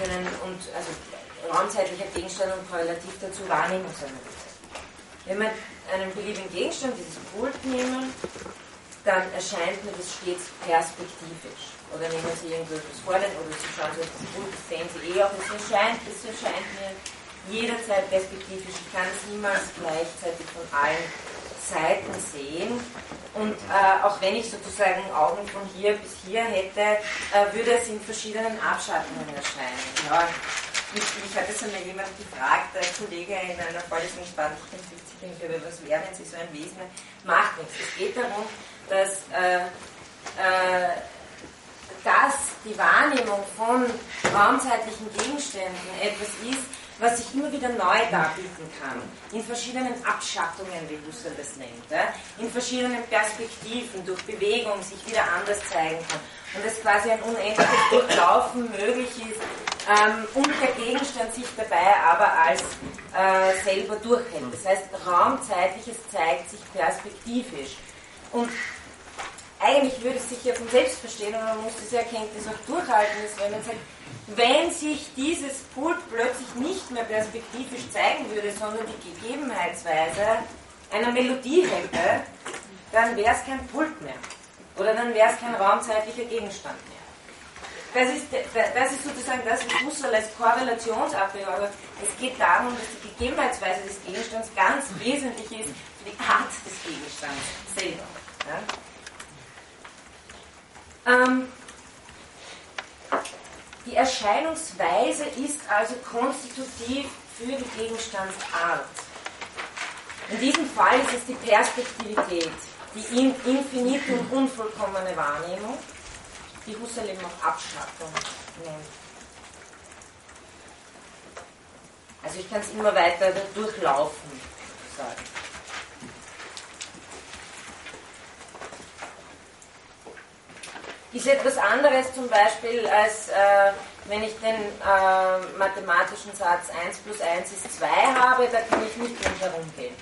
können und also raumzeitlicher Gegenstand und korrelativ dazu Wahrnehmungsanalyse. Wenn wir einen beliebigen Gegenstand, dieses Pult nehmen dann erscheint mir das stets perspektivisch. Oder nehmen Sie irgendwas vor, oder Sie schauen sich das gut, das sehen Sie eh auch. Es erscheint, es erscheint mir jederzeit perspektivisch. Ich kann es niemals gleichzeitig von allen Seiten sehen. Und äh, auch wenn ich sozusagen Augen von hier bis hier hätte, äh, würde es in verschiedenen Abschattungen erscheinen. Ja, mich, mich hat es einmal jemand gefragt, ein Kollege in einer Vorlesung in Bad Lichtenfeld, was wäre, wenn Sie so ein Wesen macht nichts. Es geht darum, dass, äh, äh, dass die Wahrnehmung von raumzeitlichen Gegenständen etwas ist, was sich immer wieder neu darbieten kann, in verschiedenen Abschattungen, wie Husserl das nennt, ja? in verschiedenen Perspektiven, durch Bewegung sich wieder anders zeigen kann. Und dass quasi ein unendliches Durchlaufen möglich ist ähm, und der Gegenstand sich dabei aber als äh, selber durchhält. Das heißt, raumzeitliches zeigt sich perspektivisch. Und eigentlich würde es sich ja von selbst verstehen und man muss diese Erkenntnis auch durchhalten, dass wenn man sagt, wenn sich dieses Pult plötzlich nicht mehr perspektivisch zeigen würde, sondern die Gegebenheitsweise einer Melodie hätte, dann wäre es kein Pult mehr. Oder dann wäre es kein raumzeitlicher Gegenstand mehr. Das ist, das ist sozusagen das, was Husserl als Korrelationsabwägung, aber es geht darum, dass die Gegebenheitsweise des Gegenstands ganz wesentlich ist für die Art des Gegenstands selber. Ja? Ähm, die Erscheinungsweise ist also konstitutiv für die Gegenstandsart. In diesem Fall ist es die Perspektivität, die infinite und unvollkommene Wahrnehmung, die Husserl eben auch Abschattung nennt. Also ich kann es immer weiter durchlaufen, sozusagen. Ist etwas anderes zum Beispiel, als äh, wenn ich den äh, mathematischen Satz 1 plus 1 ist 2 habe, da kann ich nicht rundherum gehen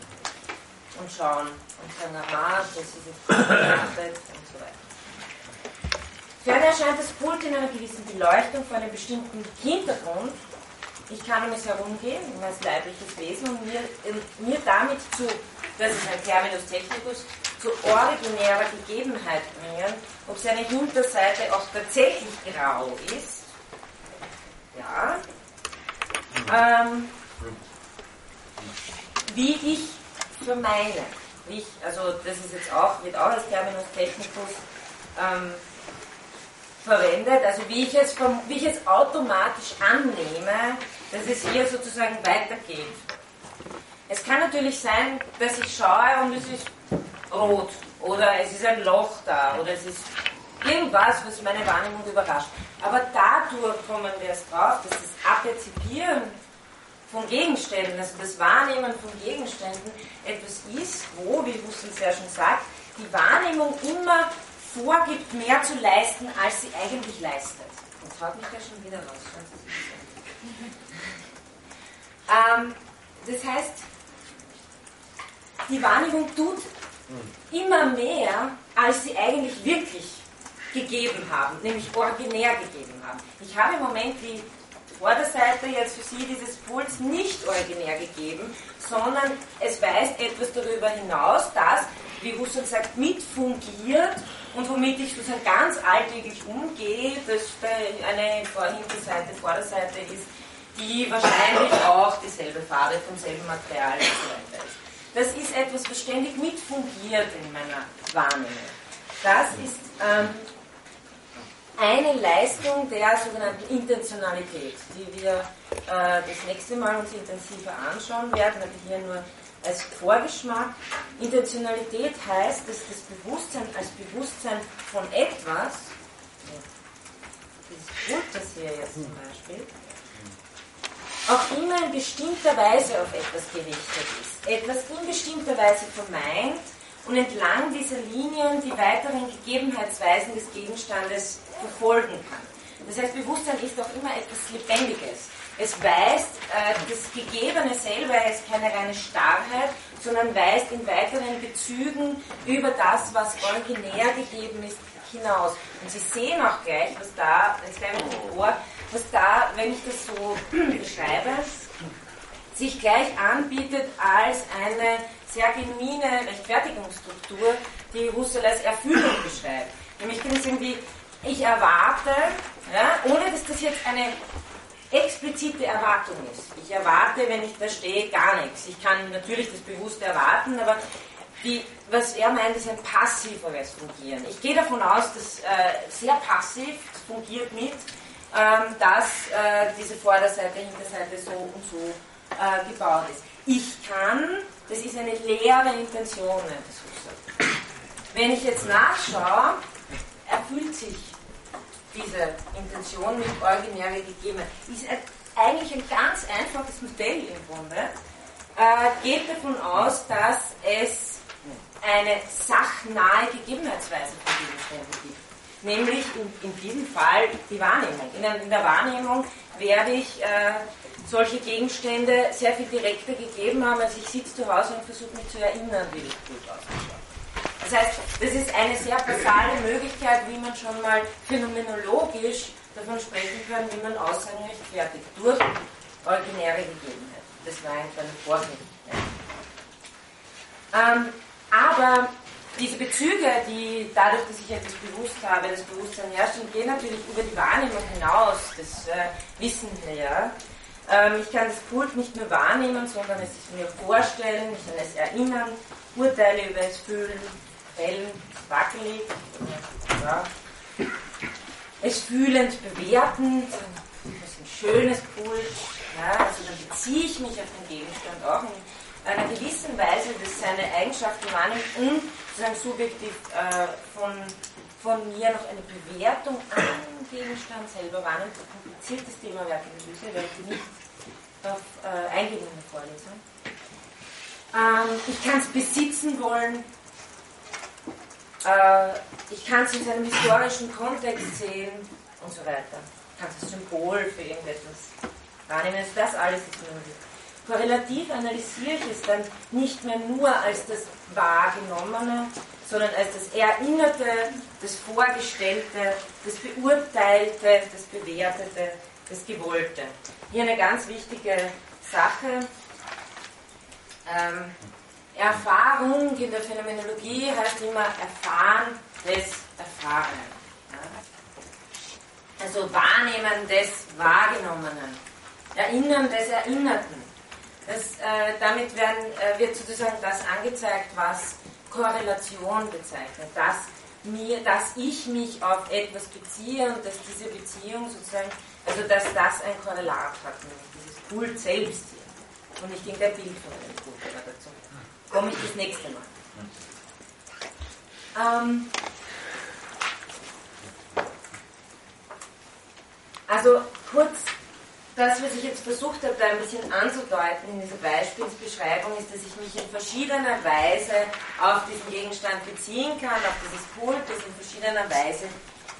und schauen und sagen, aha, das ist jetzt betrachtet und so weiter. Ferner erscheint das Pult in einer gewissen Beleuchtung vor einem bestimmten Hintergrund. Ich kann um es herumgehen, als leibliches Wesen und mir, mir damit zu, das ist ein Terminus technicus, zu originärer Gegebenheit bringen, ob seine Hinterseite auch tatsächlich grau ist. Ja. Ähm, wie ich vermeine. Wie ich, also das ist jetzt auch, wird auch als Terminus technicus ähm, verwendet, also wie ich, es wie ich es automatisch annehme, dass es hier sozusagen weitergeht. Es kann natürlich sein, dass ich schaue und es ist rot oder es ist ein Loch da oder es ist irgendwas, was meine Wahrnehmung überrascht. Aber dadurch kommen wir erst drauf, dass das Aperzipieren von Gegenständen, also das Wahrnehmen von Gegenständen etwas ist, wo, wie Husserl sehr schon sagt, die Wahrnehmung immer vorgibt, mehr zu leisten, als sie eigentlich leistet. Jetzt haut mich da schon wieder raus. ähm, das heißt, die Wahrnehmung tut immer mehr, als sie eigentlich wirklich gegeben haben, nämlich originär gegeben haben. Ich habe im Moment die Vorderseite jetzt für Sie dieses Puls nicht originär gegeben, sondern es weist etwas darüber hinaus, das, wie Husserl sagt, mitfungiert und womit ich sozusagen ganz alltäglich umgehe, dass eine Hinterseite, Vorderseite ist, die wahrscheinlich auch dieselbe Farbe vom selben Material und so weiter ist. Das ist etwas, was ständig mitfungiert in meiner Wahrnehmung. Das ist ähm, eine Leistung der sogenannten Intentionalität, die wir äh, das nächste Mal uns intensiver anschauen werden, aber hier nur als Vorgeschmack. Intentionalität heißt, dass das Bewusstsein als Bewusstsein von etwas, dieses Pult, das hier jetzt zum Beispiel, auch immer in bestimmter Weise auf etwas gerichtet ist, etwas in bestimmter Weise vermeint und entlang dieser Linien die weiteren Gegebenheitsweisen des Gegenstandes verfolgen kann. Das heißt, Bewusstsein ist auch immer etwas Lebendiges. Es weist, äh, das Gegebene selber ist keine reine Starrheit, sondern weist in weiteren Bezügen über das, was originär gegeben ist, hinaus. Und Sie sehen auch gleich, was da, jetzt gleich vor, was da, wenn ich das so beschreibe, sich gleich anbietet als eine sehr genuine Rechtfertigungsstruktur, die Husserl als Erfüllung beschreibt. Nämlich ich erwarte, ja, ohne dass das jetzt eine explizite Erwartung ist. Ich erwarte, wenn ich da stehe, gar nichts. Ich kann natürlich das bewusst erwarten, aber die, was er meint, ist ein passiveres Fungieren. Ich gehe davon aus, dass äh, sehr passiv fungiert mit, ähm, dass äh, diese Vorderseite, Hinterseite so und so äh, gebaut ist. Ich kann, das ist eine leere Intention. Wenn ich jetzt nachschaue, erfüllt sich diese Intention mit originäre Gegebenheit. Ist eigentlich ein ganz einfaches Modell im Grunde. Äh, geht davon aus, dass es eine sachnahe Gegebenheitsweise von Gegenständen gibt. Nämlich in, in diesem Fall die Wahrnehmung. In, in der Wahrnehmung werde ich äh, solche Gegenstände sehr viel direkter gegeben haben, als ich sitze zu Hause und versuche mich zu erinnern, wie ich gut ausschaue. Das heißt, das ist eine sehr basale Möglichkeit, wie man schon mal phänomenologisch davon sprechen kann, wie man Aussagen rechtfertigt, durch originäre Gegebenheiten. Das war einfach eine Vorgrifflichkeit. Ähm, aber diese Bezüge, die dadurch, dass ich etwas bewusst habe, das Bewusstsein herrscht, gehen natürlich über die Wahrnehmung hinaus. Das äh, wissen wir ja. Ähm, ich kann das Kult nicht nur wahrnehmen, sondern es mir vorstellen, ich kann es erinnern, Urteile über es fühlen, fällen, wackelig, ja. es fühlend bewerten, das ist ein schönes Kult, ja, also dann beziehe ich mich auf den Gegenstand auch in einer gewissen Weise, dass seine Eigenschaften wahrnimmt und sozusagen subjektiv äh, von, von mir noch eine Bewertung den Gegenstand selber wahrnimmt. Ein kompliziertes Thema Werkanalyse, werde ich nicht darauf äh, eingehen in der Vorlesung. Ähm, ich kann es besitzen wollen, ich kann es in seinem historischen Kontext sehen und so weiter. Ich kann es als Symbol für irgendetwas wahrnehmen. Also das alles ist möglich. Korrelativ analysiere ich es dann nicht mehr nur als das Wahrgenommene, sondern als das Erinnerte, das Vorgestellte, das Beurteilte, das Bewertete, das Gewollte. Hier eine ganz wichtige Sache. Ähm, Erfahrung in der Phänomenologie heißt immer Erfahren des Erfahrenen. Also Wahrnehmen des Wahrgenommenen. Erinnern des Erinnerten. Das, äh, damit werden, äh, wird sozusagen das angezeigt, was Korrelation bezeichnet. Dass, mir, dass ich mich auf etwas beziehe und dass diese Beziehung sozusagen, also dass das ein Korrelat hat, nämlich dieses Kult selbst hier. Und nicht irgendein Bild von einem Kult dazu. Komme ich das nächste Mal. Ähm, also kurz das, was ich jetzt versucht habe, da ein bisschen anzudeuten in dieser Beispielsbeschreibung, ist, dass ich mich in verschiedener Weise auf diesen Gegenstand beziehen kann, auf dieses Kult, das in verschiedener Weise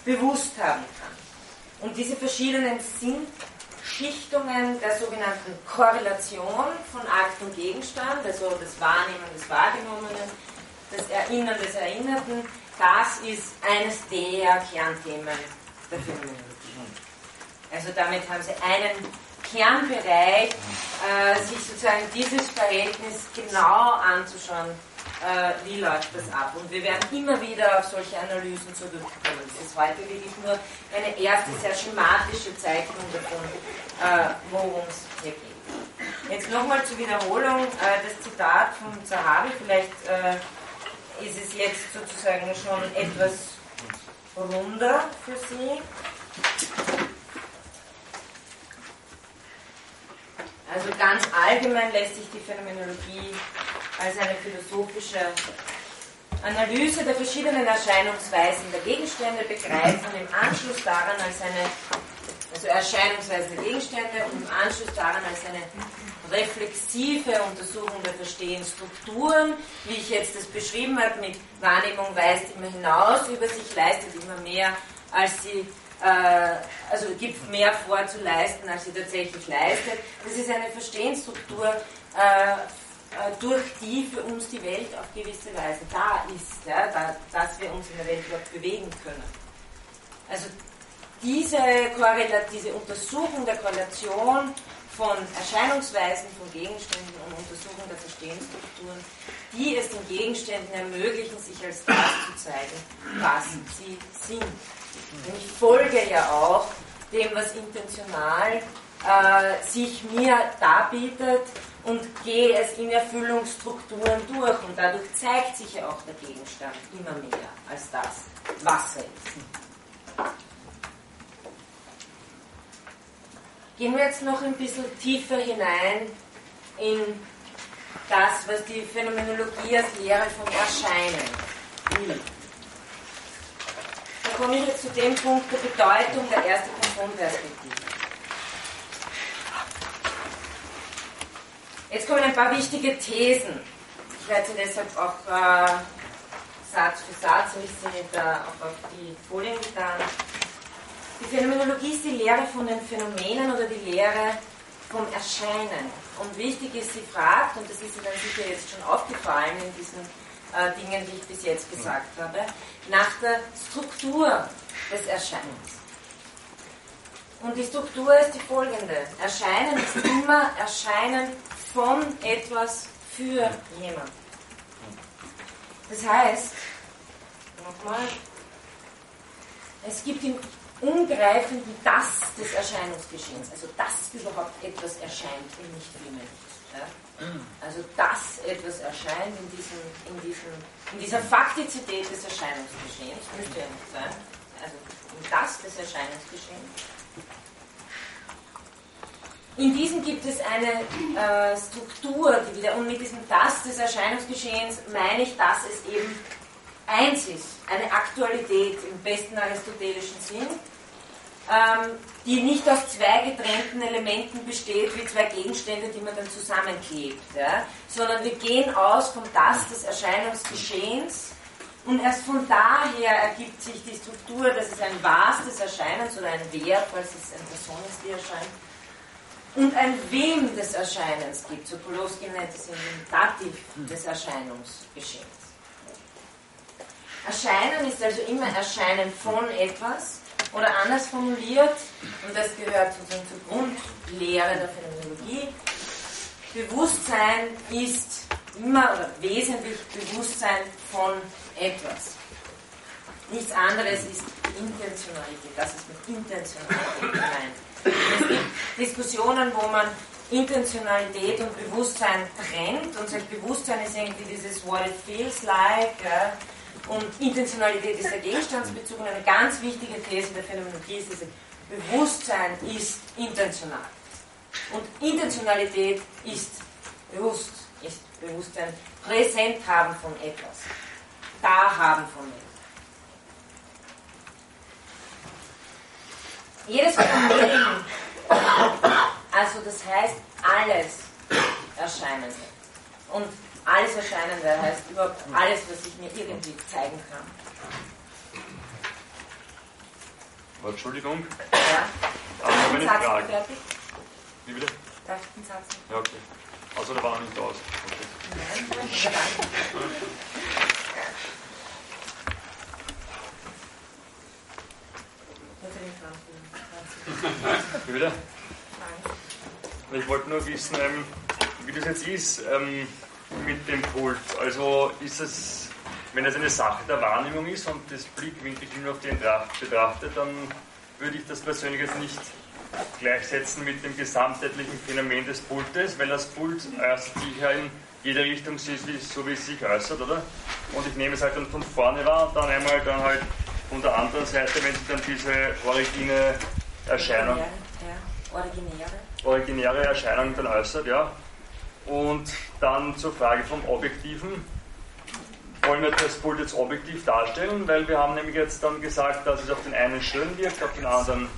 bewusst haben kann. Und diese verschiedenen Sinnschichtungen der sogenannten Korrelation von Akt und Gegenstand, also das Wahrnehmen des Wahrgenommenen, das Erinnern des Erinnerten, das ist eines der Kernthemen der Phänomenologie. Also damit haben Sie einen Kernbereich, äh, sich sozusagen dieses Verhältnis genau anzuschauen, äh, wie läuft das ab. Und wir werden immer wieder auf solche Analysen zurückkommen. Das ist heute wirklich nur eine erste sehr schematische Zeichnung davon, äh, worum es hier geht. Jetzt nochmal zur Wiederholung äh, das Zitat von Zahavi. Vielleicht äh, ist es jetzt sozusagen schon etwas runder für Sie. Also ganz allgemein lässt sich die Phänomenologie als eine philosophische Analyse der verschiedenen Erscheinungsweisen der Gegenstände begreifen und im Anschluss daran als eine, also Erscheinungsweisen der Gegenstände und im Anschluss daran als eine reflexive Untersuchung der Verstehensstrukturen, wie ich jetzt das beschrieben habe, mit Wahrnehmung weist immer hinaus über sich, leistet immer mehr, als sie also gibt mehr vor zu leisten, als sie tatsächlich leistet. Das ist eine Verstehensstruktur, äh, äh, durch die für uns die Welt auf gewisse Weise da ist, ja, da, dass wir uns in der Welt überhaupt bewegen können. Also diese, diese Untersuchung der Korrelation von Erscheinungsweisen, von Gegenständen und Untersuchung der Verstehensstrukturen, die es den Gegenständen ermöglichen, sich als das zu zeigen, was sie sind. Und ich folge ja auch dem, was intentional äh, sich mir darbietet und gehe es in Erfüllungsstrukturen durch. Und dadurch zeigt sich ja auch der Gegenstand immer mehr als das, was er ist. Gehen wir jetzt noch ein bisschen tiefer hinein in das, was die Phänomenologie als Lehre vom Erscheinen will. Jetzt zu dem Punkt der Bedeutung der ersten Personperspektive. Jetzt kommen ein paar wichtige Thesen. Ich werde sie deshalb auch äh, Satz für Satz, ich sie da auch auf die Folien getan. Die Phänomenologie ist die Lehre von den Phänomenen oder die Lehre vom Erscheinen. Und wichtig ist, sie fragt, und das ist Ihnen sicher jetzt schon aufgefallen in diesen äh, Dingen, die ich bis jetzt gesagt habe, nach der Struktur des Erscheinens. Und die Struktur ist die folgende. Erscheinen ist immer Erscheinen von etwas für jemand. Das heißt, nochmal, es gibt im Umgreifenden das des Erscheinungsgeschehens, also dass überhaupt etwas erscheint und nicht vielmehr nicht. Ja? Also dass etwas erscheint in, diesem, in, diesem, in dieser Faktizität des Erscheinungsgeschehens, müsste ja nicht sein, also in das des Erscheinungsgeschehens. In diesem gibt es eine äh, Struktur, die wieder, und mit diesem Das des Erscheinungsgeschehens meine ich, dass es eben eins ist, eine Aktualität im besten aristotelischen Sinn, ähm, die nicht aus zwei getrennten Elementen besteht, wie zwei Gegenstände, die man dann zusammenklebt, ja? sondern wir gehen aus vom Das des Erscheinungsgeschehens und erst von daher ergibt sich die Struktur, dass es ein Was des Erscheinens oder ein Wer, falls es eine Person ist, die erscheint, und ein Wem des Erscheinens gibt. So Polowski nennt es im Dativ des Erscheinungsgeschehens. Erscheinen ist also immer Erscheinen von etwas oder anders formuliert, und das gehört sozusagen zur Grundlehre der Phänomenologie, Bewusstsein ist immer oder wesentlich Bewusstsein von etwas. Nichts anderes ist Intentionalität. Das ist mit Intentionalität gemeint. Es gibt Diskussionen, wo man Intentionalität und Bewusstsein trennt und sagt, Bewusstsein ist irgendwie dieses What it feels like. Ja? Und Intentionalität ist der Gegenstandsbezug und eine ganz wichtige These der Phänomenologie ist, diese Bewusstsein ist intentional. Und Intentionalität ist bewusst, ist Bewusstsein präsent haben von etwas, da haben von etwas. Jedes Phänomen, also das heißt alles Erscheinende. Und alles Erscheinende heißt überhaupt alles, was ich mir irgendwie zeigen kann. Entschuldigung. Ja. Aber Den meine Satz Frage. fertig? Wie bitte? Darf ich den Satz? Ja, okay. Also, der war noch nicht aus. Okay. Nein. Wie bitte? Ich wollte nur wissen, ähm, wie das jetzt ist ähm, mit dem Pult. Also ist es, wenn es eine Sache der Wahrnehmung ist und das Blickwinkel nur auf den Tracht betrachtet, dann würde ich das persönlich jetzt nicht gleichsetzen mit dem gesamtheitlichen Phänomen des Pultes, weil das Pult äußert sich ja in jede Richtung so wie, so wie es sich äußert, oder? Und ich nehme es halt dann von vorne wahr und dann einmal dann halt von der anderen Seite, wenn sich dann diese origine Erscheinung Ja, originäre. originäre Erscheinung dann äußert, ja. Und dann zur Frage vom Objektiven. Wollen wir das Pult jetzt objektiv darstellen, weil wir haben nämlich jetzt dann gesagt, dass es auf den einen schön wirkt, auf den anderen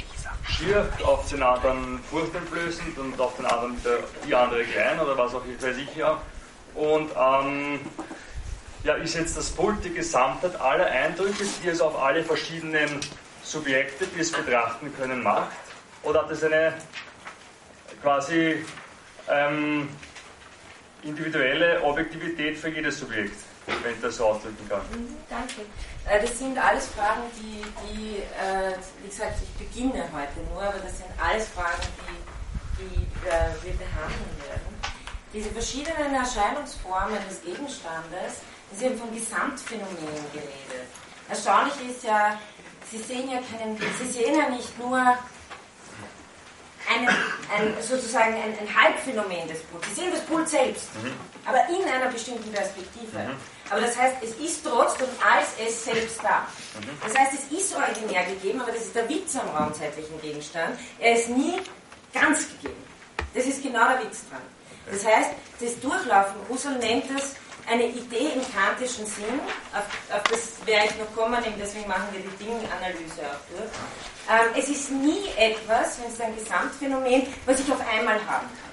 schier, auf den anderen furchteinflößend und auf den anderen der, die andere klein oder was auch weiß ich ja. Und ähm, ja, ist jetzt das Pult die Gesamtheit aller Eindrücke, die es auf alle verschiedenen Subjekte, die es betrachten können, macht? Oder hat es eine quasi ähm, individuelle Objektivität für jedes Subjekt, wenn ich das so ausdrücken kann? Mhm, Danke. Äh, Das sind alles Fragen, die, die äh, wie gesagt, ich beginne heute nur, aber das sind alles Fragen, die die äh, wir behandeln werden, diese verschiedenen Erscheinungsformen des Gegenstandes, Sie haben von Gesamtphänomenen geredet. Erstaunlich ist ja, Sie sehen ja keinen, Sie sehen ja nicht nur einen, ein, sozusagen ein, ein, Halbphänomen des Puls. Sie sehen das Pult selbst, mhm. aber in einer bestimmten Perspektive. Mhm. Aber das heißt, es ist trotzdem als es selbst da. Mhm. Das heißt, es ist originär gegeben, aber das ist der Witz am raumzeitlichen Gegenstand. Er ist nie ganz gegeben. Das ist genau der Witz dran. Das heißt, das Durchlaufen, Husserl nennt das eine Idee im kantischen Sinn, auf, auf das werde ich noch kommen, deswegen machen wir die Dinganalyse auch durch. Ähm, es ist nie etwas, wenn es ein Gesamtphänomen, was ich auf einmal haben kann.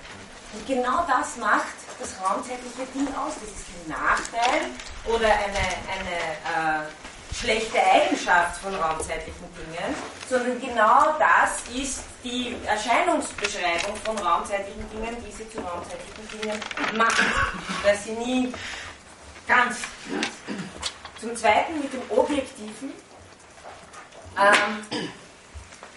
Und genau das macht das raumzeitliche Ding aus. Das ist kein Nachteil oder eine, eine äh, schlechte Eigenschaft von raumzeitlichen Dingen, sondern genau das ist die Erscheinungsbeschreibung von raumzeitlichen Dingen, die sie zu raumzeitlichen Dingen macht, dass sie nie ganz. Zum Zweiten mit dem Objektiven. Ähm,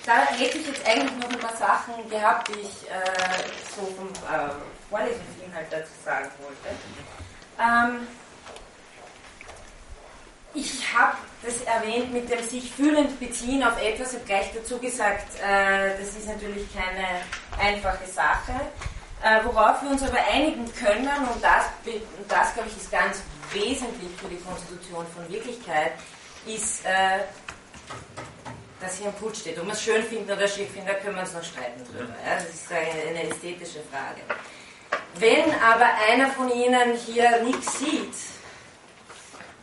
da hätte ich jetzt eigentlich noch ein paar Sachen gehabt, die ich äh, so vom äh, Vorlesungsinhalt dazu sagen wollte. Ähm, ich habe das erwähnt mit dem sich fühlend beziehen auf etwas, habe gleich dazu gesagt, äh, das ist natürlich keine einfache Sache. Äh, worauf wir uns aber einigen können, und das, und das glaube ich ist ganz wesentlich für die Konstitution von Wirklichkeit, ist, äh, dass hier ein Putsch steht. Ob wir es schön finden oder schick finden, da können wir uns noch streiten drüber. Ja? Das ist eine ästhetische Frage. Wenn aber einer von Ihnen hier nichts sieht,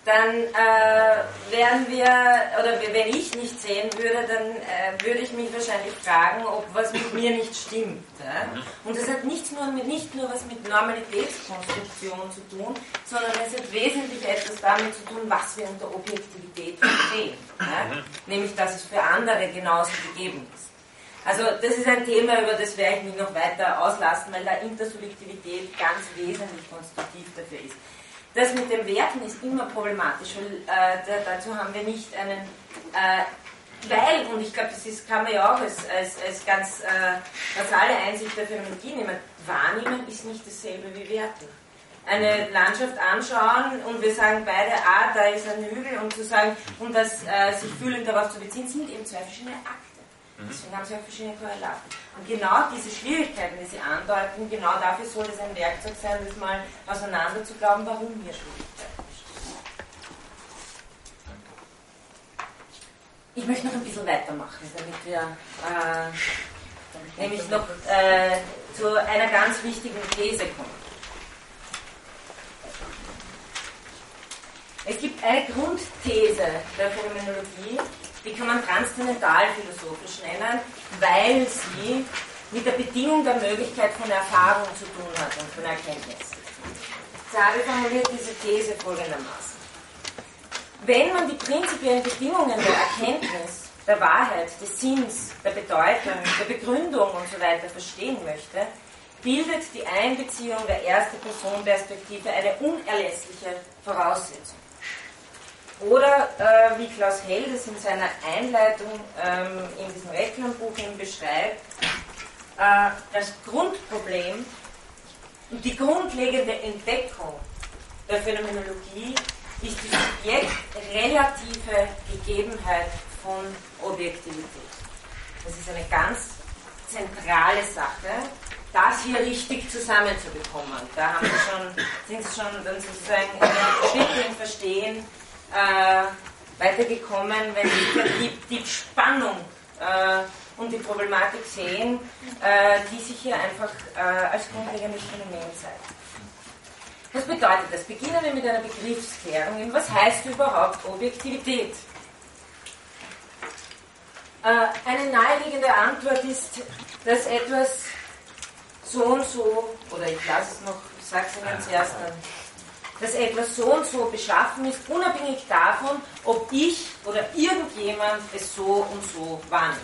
dann äh, wären wir, oder wenn ich nicht sehen würde, dann äh, würde ich mich wahrscheinlich fragen, ob was mit mir nicht stimmt. Ja? Und das hat nichts nur mit, nicht nur was mit Normalitätskonstruktion zu tun, sondern es hat wesentlich etwas damit zu tun, was wir unter Objektivität verstehen. Ja? Nämlich, dass es für andere genauso gegeben ist. Also das ist ein Thema, über das werde ich mich noch weiter auslassen, weil da Intersubjektivität ganz wesentlich konstruktiv dafür ist. Das mit dem Werten ist immer problematisch, weil äh, da, dazu haben wir nicht einen, äh, weil, und ich glaube, das ist, kann man ja auch als, als, als ganz äh, basale Einsicht der Phänomenologie nehmen, wahrnehmen ist nicht dasselbe wie werten. Eine Landschaft anschauen und wir sagen beide, ah, da ist ein Hügel und zu sagen, und das äh, sich fühlend darauf zu beziehen, sind eben zwei verschiedene Akte. Mhm. Deswegen haben sie auch verschiedene Korrelaten. Und genau diese Schwierigkeiten, die sie andeuten, genau dafür soll es ein Werkzeug sein, das mal auseinander zu glauben, warum hier Schwierigkeiten bestehen. Ich möchte noch ein bisschen weitermachen, damit wir äh, nämlich noch äh, zu einer ganz wichtigen These kommen. Es gibt eine Grundthese der Phänomenologie, die kann man transzendental philosophisch nennen, weil sie mit der Bedingung der Möglichkeit von Erfahrung zu tun hat und von Erkenntnis. Zare formuliert diese These folgendermaßen. Wenn man die prinzipiellen Bedingungen der Erkenntnis, der Wahrheit, des Sinns, der Bedeutung, der Begründung und so weiter verstehen möchte, bildet die Einbeziehung der ersten Personenperspektive eine unerlässliche Voraussetzung. Oder äh, wie Klaus Held es in seiner Einleitung ähm, in diesem Reklambuch beschreibt, äh, das Grundproblem und die grundlegende Entdeckung der Phänomenologie ist die subjektrelative Gegebenheit von Objektivität. Das ist eine ganz zentrale Sache, das hier richtig zusammenzubekommen. Da haben wir schon, sind Sie schon dann sozusagen Schritte im Verstehen äh, weitergekommen, wenn Sie die, die Spannung äh, und die Problematik sehen, äh, die sich hier einfach äh, als grundlegendes Phänomen zeigt. Was bedeutet das? Beginnen wir mit einer Begriffsklärung. Was heißt überhaupt Objektivität? Äh, eine naheliegende Antwort ist, dass etwas so und so, oder ich lasse es noch, ich sage es Ihnen zuerst dann, dass etwas so und so beschaffen ist, unabhängig davon, ob ich oder irgendjemand es so und so wahrnimmt.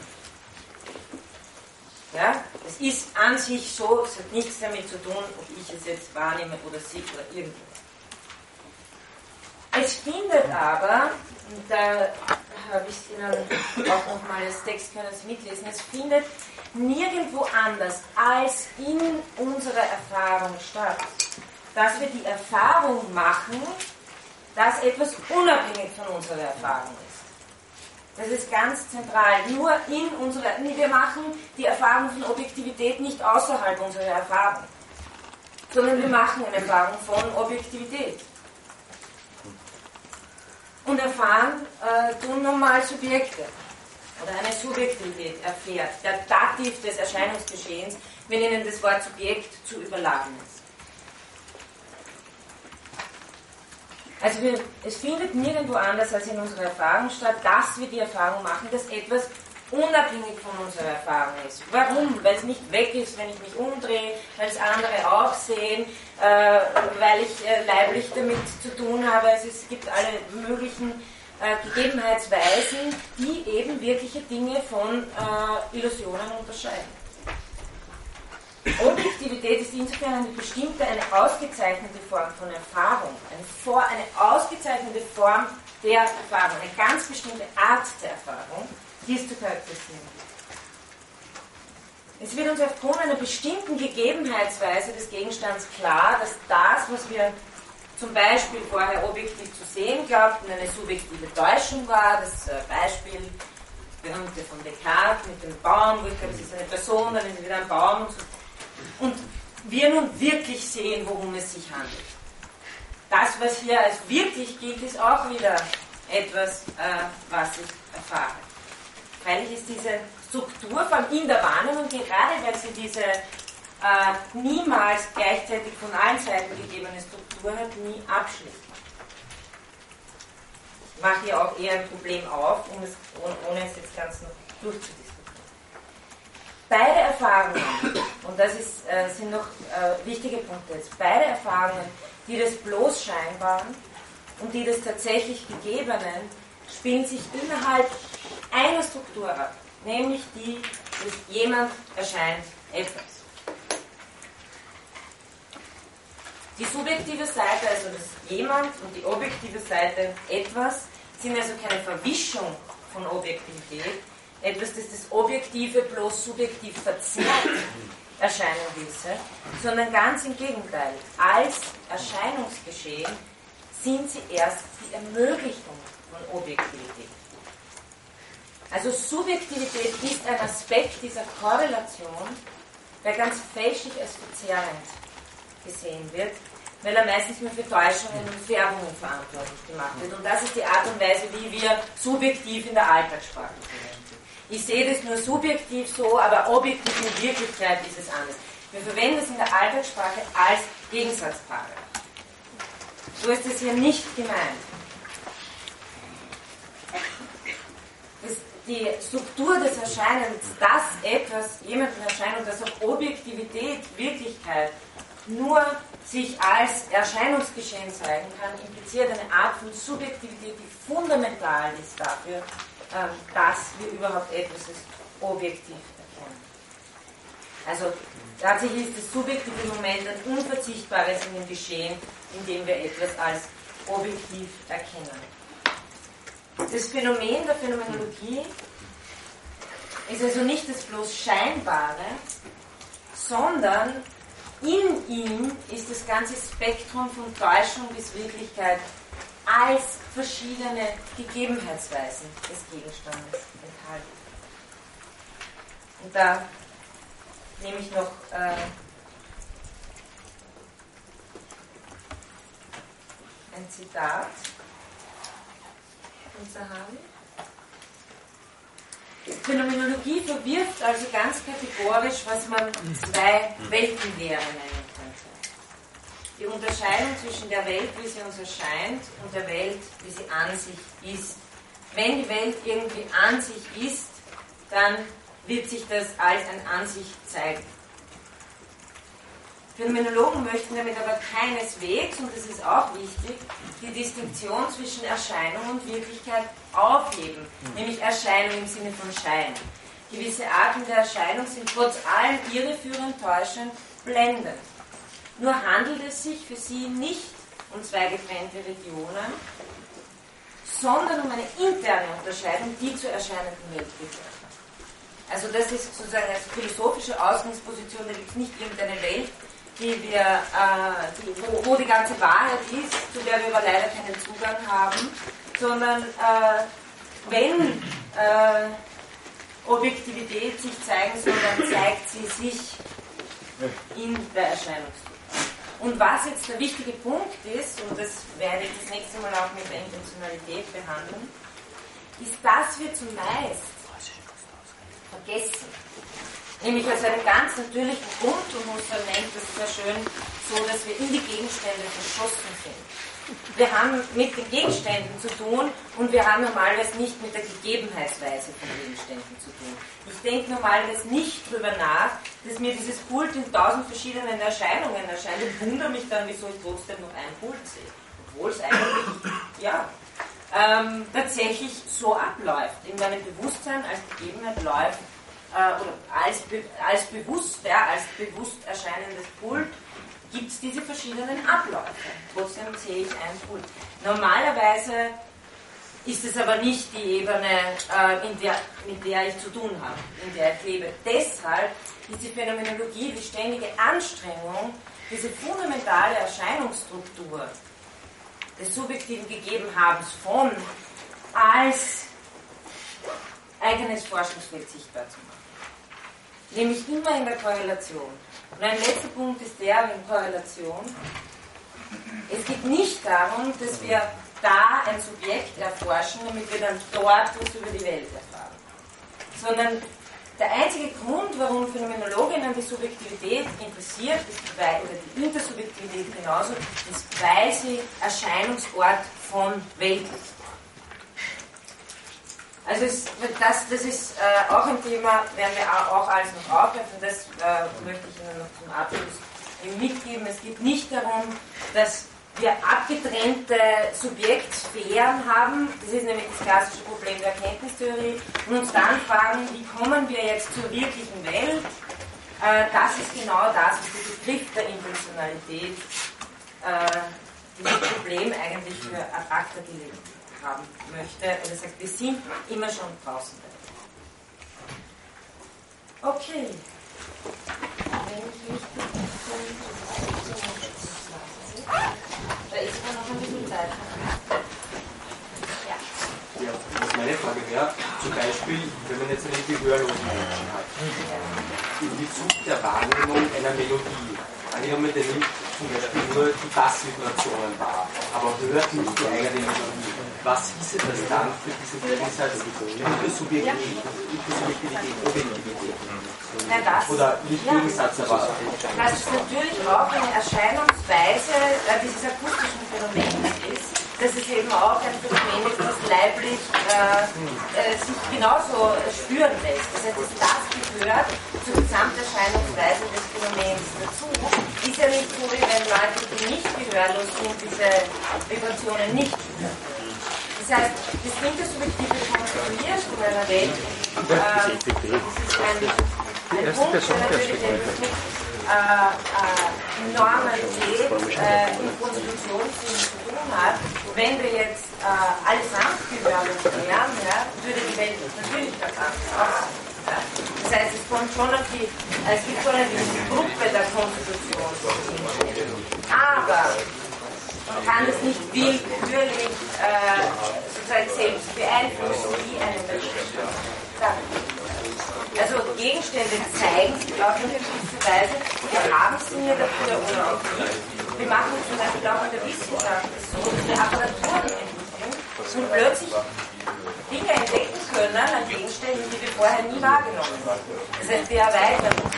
Ja, es ist an sich so, es hat nichts damit zu tun, ob ich es jetzt wahrnehme oder Sie oder irgendjemand. Es findet aber, da habe ich Ihnen auch nochmal als Text können Sie mitlesen. Es findet nirgendwo anders als in unserer Erfahrung statt, dass wir die Erfahrung machen, dass etwas unabhängig von unserer Erfahrung ist. Das ist ganz zentral. Nur in unserer, wir machen die Erfahrung von Objektivität nicht außerhalb unserer Erfahrung, sondern wir machen eine Erfahrung von Objektivität. Und erfahren äh, tun normal Subjekte oder eine Subjektivität erfährt, der Dativ des Erscheinungsgeschehens, wenn Ihnen das Wort Subjekt zu überladen ist. Also wir, es findet nirgendwo anders als in unserer Erfahrung statt, dass wir die Erfahrung machen, dass etwas unabhängig von unserer Erfahrung ist. Warum? Weil es nicht weg ist, wenn ich mich umdrehe, weil es andere auch sehen, äh, weil ich äh, leiblich damit zu tun habe. Also es gibt alle möglichen äh, Gegebenheitsweisen, die eben wirkliche Dinge von äh, Illusionen unterscheiden. Objektivität ist insofern eine bestimmte, eine ausgezeichnete Form von Erfahrung, eine, vor, eine ausgezeichnete Form der Erfahrung, eine ganz bestimmte Art der Erfahrung, die es zu charakterisieren Es wird uns aufgrund einer bestimmten Gegebenheitsweise des Gegenstands klar, dass das, was wir zum Beispiel vorher objektiv zu sehen glaubten, eine subjektive Täuschung war. Das äh, Beispiel berühmte von Descartes mit dem Baum, wo ich glaube, es ist eine Person, dann ist es wieder ein Baum und so und wir nun wirklich sehen, worum es sich handelt. Das, was hier als wirklich gilt, ist auch wieder etwas, äh, was ich erfahre. Freilich ist diese Struktur von in der Wahrnehmung, gerade weil sie diese äh, niemals gleichzeitig von allen Seiten gegebene Struktur hat, nie abschließt. Ich mache hier auch eher ein Problem auf, um es, ohne es jetzt ganz noch durchzudiskutieren. Beide Erfahrungen, und das ist, äh, sind noch äh, wichtige Punkte jetzt, beide Erfahrungen, die des bloß Scheinbaren und die des tatsächlich Gegebenen, spielen sich innerhalb einer Struktur ab, nämlich die, dass jemand erscheint etwas. Die subjektive Seite, also das jemand, und die objektive Seite etwas, sind also keine Verwischung von Objektivität, etwas, das das Objektive bloß subjektiv verzerrt erscheinen ließe, sondern ganz im Gegenteil. Als Erscheinungsgeschehen sind sie erst die Ermöglichung von Objektivität. Also Subjektivität ist ein Aspekt dieser Korrelation, der ganz fälschlich als verzerrend gesehen wird, weil er meistens nur für Täuschungen und Färbungen verantwortlich gemacht wird. Und das ist die Art und Weise, wie wir subjektiv in der Alltagssprache verwenden. Ich sehe das nur subjektiv so, aber objektiv in Wirklichkeit ist es anders. Wir verwenden es in der Alltagssprache als Gegensatzpaare. So ist es hier nicht gemeint. Das, die Struktur des Erscheinens, dass etwas jemandem erscheint und dass auch Objektivität, Wirklichkeit nur sich als Erscheinungsgeschehen zeigen kann, impliziert eine Art von Subjektivität, die fundamental ist dafür, dass wir überhaupt etwas als objektiv erkennen. Also tatsächlich ist das subjektive Moment ein unverzichtbares in dem Geschehen, in dem wir etwas als objektiv erkennen. Das Phänomen der Phänomenologie ist also nicht das bloß Scheinbare, sondern in ihm ist das ganze Spektrum von Täuschung bis Wirklichkeit als verschiedene Gegebenheitsweisen des Gegenstandes enthalten. Und da nehme ich noch äh, ein Zitat von Sahari. Phänomenologie verwirft also ganz kategorisch, was man zwei Weltenlehre nennen die Unterscheidung zwischen der Welt, wie sie uns erscheint, und der Welt, wie sie an sich ist. Wenn die Welt irgendwie an sich ist, dann wird sich das als ein An sich zeigen. Phänomenologen möchten damit aber keineswegs, und das ist auch wichtig, die Distinktion zwischen Erscheinung und Wirklichkeit aufheben, nämlich Erscheinung im Sinne von Schein. Gewisse Arten der Erscheinung sind trotz allem irreführend, täuschend, blendend. Nur handelt es sich für sie nicht um zwei getrennte Regionen, sondern um eine interne Unterscheidung, die zur erscheinenden Welt gehört. Also das ist sozusagen eine philosophische Ausgangsposition, da gibt es nicht irgendeine Welt, die wir, äh, die, wo, wo, die ganze Wahrheit ist, zu der wir aber leider keinen Zugang haben, sondern äh, wenn äh, Objektivität sich zeigen soll, dann zeigt sie sich in der Erscheinungsform. Und was jetzt der wichtige Punkt ist, und das werde ich das nächste Mal auch mit der Intentionalität behandeln, ist, dass wir zumeist vergessen, nämlich aus einem ganz natürlichen Grund, und Husserl nennt das sehr schön so, dass wir in die Gegenstände verschossen sind. Wir haben mit den Gegenständen zu tun und wir haben normalerweise nicht mit der Gegebenheitsweise von Gegenständen zu tun. Ich denke normalerweise nicht darüber nach, dass mir dieses Pult in tausend verschiedenen Erscheinungen erscheint und wundere mich dann, wieso ich trotzdem noch ein Pult sehe. Obwohl es eigentlich, ja, ähm, tatsächlich so abläuft. In meinem Bewusstsein als Gegebenheit läuft, äh, oder als, als bewusst, ja, als bewusst erscheinendes Pult gibt es diese verschiedenen Abläufe. Trotzdem sehe ich ein Pult. Normalerweise ist es aber nicht die Ebene, äh, in der, mit der ich zu tun habe, in der ich lebe. Deshalb ist die Phänomenologie die ständige Anstrengung, diese fundamentale Erscheinungsstruktur des subjektiven Gegebenhabens von als eigenes Forschungsfeld sichtbar zu machen. Nämlich immer in der Korrelation. Und ein letzter Punkt ist der in Korrelation. Es geht nicht darum, dass wir da ein Subjekt erforschen, damit wir dann dort was über die Welt erfahren. Sondern der einzige Grund, warum Phänomenologinnen die Subjektivität interessiert, ist weil, oder die Intersubjektivität genauso, ist, weil sie Erscheinungsort von Welt ist. Also es, das, das ist äh, auch ein Thema, werden wir auch alles noch aufgreifen, das äh, möchte ich Ihnen noch zum Abschluss mitgeben. Es geht nicht darum, dass wir abgetrennte Subjektsphären haben, das ist nämlich das klassische Problem der Erkenntnistheorie, und uns dann fragen, wie kommen wir jetzt zur wirklichen Welt? Äh, das ist genau das, was der Begriff der Intentionalität, äh, dieses Problem eigentlich für ad acta gelegt haben möchte. Er sagt, wir sind immer schon draußen. Okay. Wenn ich mich da ist ja noch ein bisschen Zeit. Ja. Ja, was meine Frage wäre, zum Beispiel, wenn man jetzt einen gehörlosen Menschen hat, in Bezug der Wahrnehmung einer Melodie, angenommen, der nimmt zum Beispiel nur die Bassvibrationen wahr, aber hört nicht die eigene Melodie was hieße das dann für diesen Gegensatz Intersubjektivität, Objektivität? Oder nicht ja. Gegensatz, aber. Das ist natürlich auch eine Erscheinungsweise äh, dieses akustischen Phänomens ist, dass es eben auch ein Phänomen ist, das leiblich äh, äh, sich genauso spüren lässt. Das heißt, das gehört zur Gesamterscheinungsweise des Phänomens dazu. Ist ja nicht so, wie wenn Leute, die nicht gehörlos sind, diese Vibrationen nicht spüren. Das heißt, das intersubjektive Konstruieren von einer Welt, äh, das ist ein, ein Punkt, der natürlich mit äh, äh, Normalität äh, im Konstitutionssinn zu tun hat. Wenn wir jetzt äh, allesamt gehörlos wären, ja, würde die Welt natürlich ganz anders aussehen. Ja. Das heißt, es kommt schon auf die, es gibt schon eine Gruppe der Konstitution. Aber man kann es nicht willkürlich äh, sozusagen selbst beeinflussen, wie eine Menschen. Also Gegenstände zeigen sich auf eine gewisse Weise. Wir haben Sinne dafür oder auch nicht. Wir machen zum Beispiel auch in der Wissenschaft so, dass wir Apparaturen entwickeln und plötzlich Dinge entdecken können an Gegenständen, die wir vorher nie wahrgenommen haben. Das heißt, wir erweitern uns.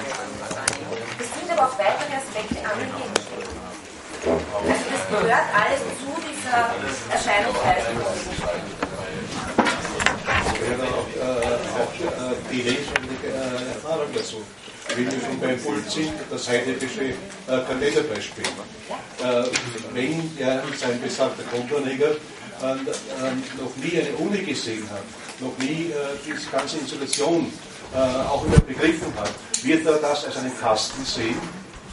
Es sind aber auch weitere Aspekte an den Gegenständen. Also das gehört alles zu dieser Erscheinungsweise. auch, auch die lebendige äh, Erfahrung dazu. Wenn wir schon beim Pult sind, das heidnische äh, Kalenderbeispiel. Äh, wenn er sein besagter Kontorneger äh, noch nie eine Uni gesehen hat, noch nie äh, diese ganze Installation äh, auch immer begriffen hat, wird er das als einen Kasten sehen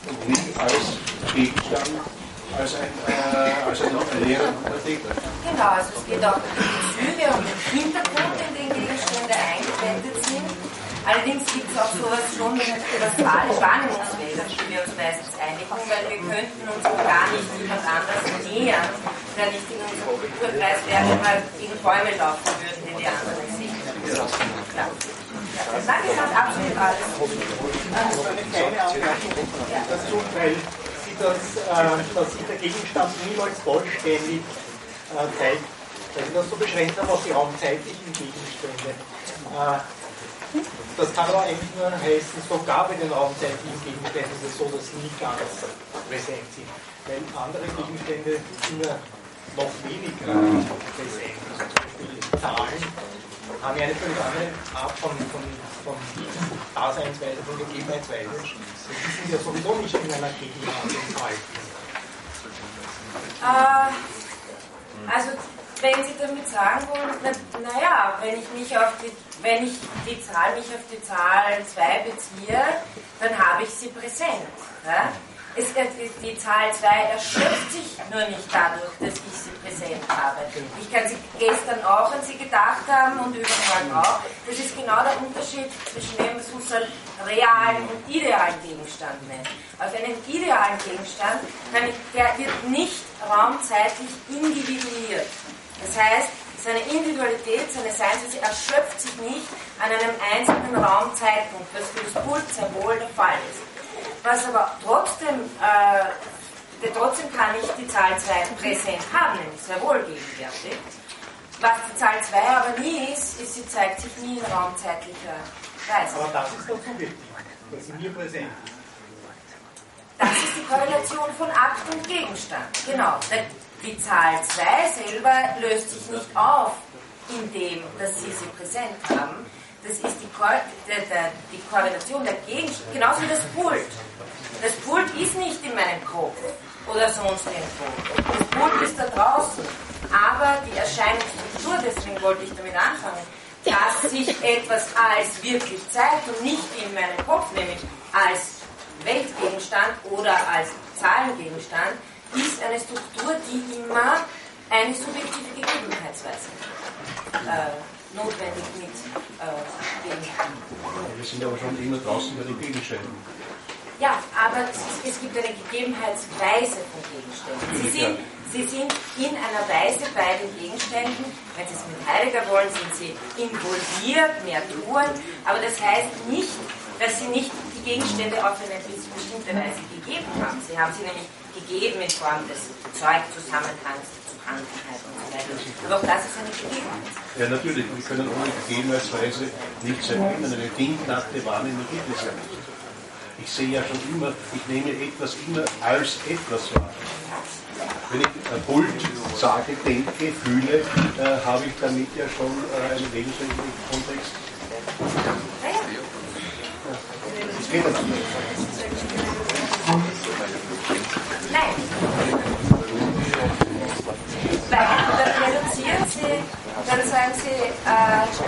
und nicht als Gegenstand als ein, äh, als ein lehrender Täter. Genau, also es geht auch um die Züge und den Hintergrund, in den Gegenstände eingebettet sind. Allerdings gibt es auch sowas schon wie das Wahrnehmungsfeld, auf die wir uns meistens einigen, weil wir könnten uns gar nicht jemand anders nähern, der nicht in unserem Kulturkreis wäre, wenn wir gegen Bäume laufen würden, die die anderen sehen. Ja. Danke, das hat absolut alles. eine kleine Anmerkung dazu, weil sie das, äh, dass sich der Gegenstand niemals vollständig äh, zeigt, weil sie das so beschränkt haben auf die raumzeitlichen Gegenstände. Äh, das kann aber eigentlich nur heißen, sogar bei den raumzeitlichen Gegenständen ist es so, dass sie nicht ganz präsent sind, weil andere Gegenstände sind ja noch weniger präsent. Zum Beispiel Zahlen haben ja eine völlig andere Art von, von, von Daseinsweise, von Gegebenheitsweise. Die sind ja sowieso nicht in einer Gegenwart enthalten. Äh, also wenn Sie damit sagen wollen, na, naja, wenn ich mich auf die, wenn ich die Zahl mich auf die Zahl 2 beziehe, dann habe ich sie präsent. Ja? Es, die, die Zahl 2 erschöpft sich nur nicht dadurch, dass ich sie präsent habe. Ich kann sie gestern auch an sie gedacht haben und übermorgen auch. Das ist genau der Unterschied zwischen dem, was Husserl realen und idealen Gegenstand nennt. Auf einen idealen Gegenstand, ich, der wird nicht raumzeitlich individuiert. Das heißt, seine Individualität, seine Seinsweise erschöpft sich nicht an einem einzelnen Raumzeitpunkt, was für das Pult sehr wohl der Fall ist. Was aber trotzdem, äh, trotzdem kann ich die Zahl 2 präsent haben, nämlich sehr wohl gegenwärtig. Was die Zahl 2 aber nie ist, ist, sie zeigt sich nie in raumzeitlicher Weise. Aber das ist doch subjektiv, dass sie mir präsent ist. Das ist die Korrelation von Akt und Gegenstand. Genau. Die Zahl 2 selber löst sich nicht auf, indem dass Sie sie präsent haben. Das ist die, Ko der, der, die Korrelation der Gegenstände, genauso wie das Pult. Das Pult ist nicht in meinem Kopf oder sonst irgendwo. Das Pult ist da draußen. Aber die Erscheinungsstruktur, deswegen wollte ich damit anfangen, dass sich etwas als wirklich zeigt und nicht in meinem Kopf, nämlich als Weltgegenstand oder als Zahlengegenstand, ist eine Struktur, die immer eine subjektive Gegebenheitsweise äh, notwendig mit äh, Wir sind aber schon immer draußen bei den Gegenständen. Ja, aber es gibt eine Gegebenheitsweise von Gegenständen. Sie sind, sie sind in einer Weise bei den Gegenständen, wenn Sie es mit Heidegger wollen, sind sie involviert, mehr tun, aber das heißt nicht, dass sie nicht die Gegenstände auf eine bestimmte Weise gegeben haben. Sie haben sie nämlich gegeben in Form des Zeugzusammenhangs, der Zuhandenheit und so weiter. Aber auch das ist eine Gegebenheit. Ja, natürlich, wir können ohne Gegebenheitsweise nicht sein können. Eine dingnackte Wahrnehmung gibt es ja nicht. Ich sehe ja schon immer, ich nehme etwas immer als etwas wahr. Wenn ich äh, Pult sage, denke, fühle, äh, habe ich damit ja schon äh, einen gegenständlichen Kontext. Das geht aber nicht. Nein. Weil dann reduzieren Sie, dann sagen Sie, äh,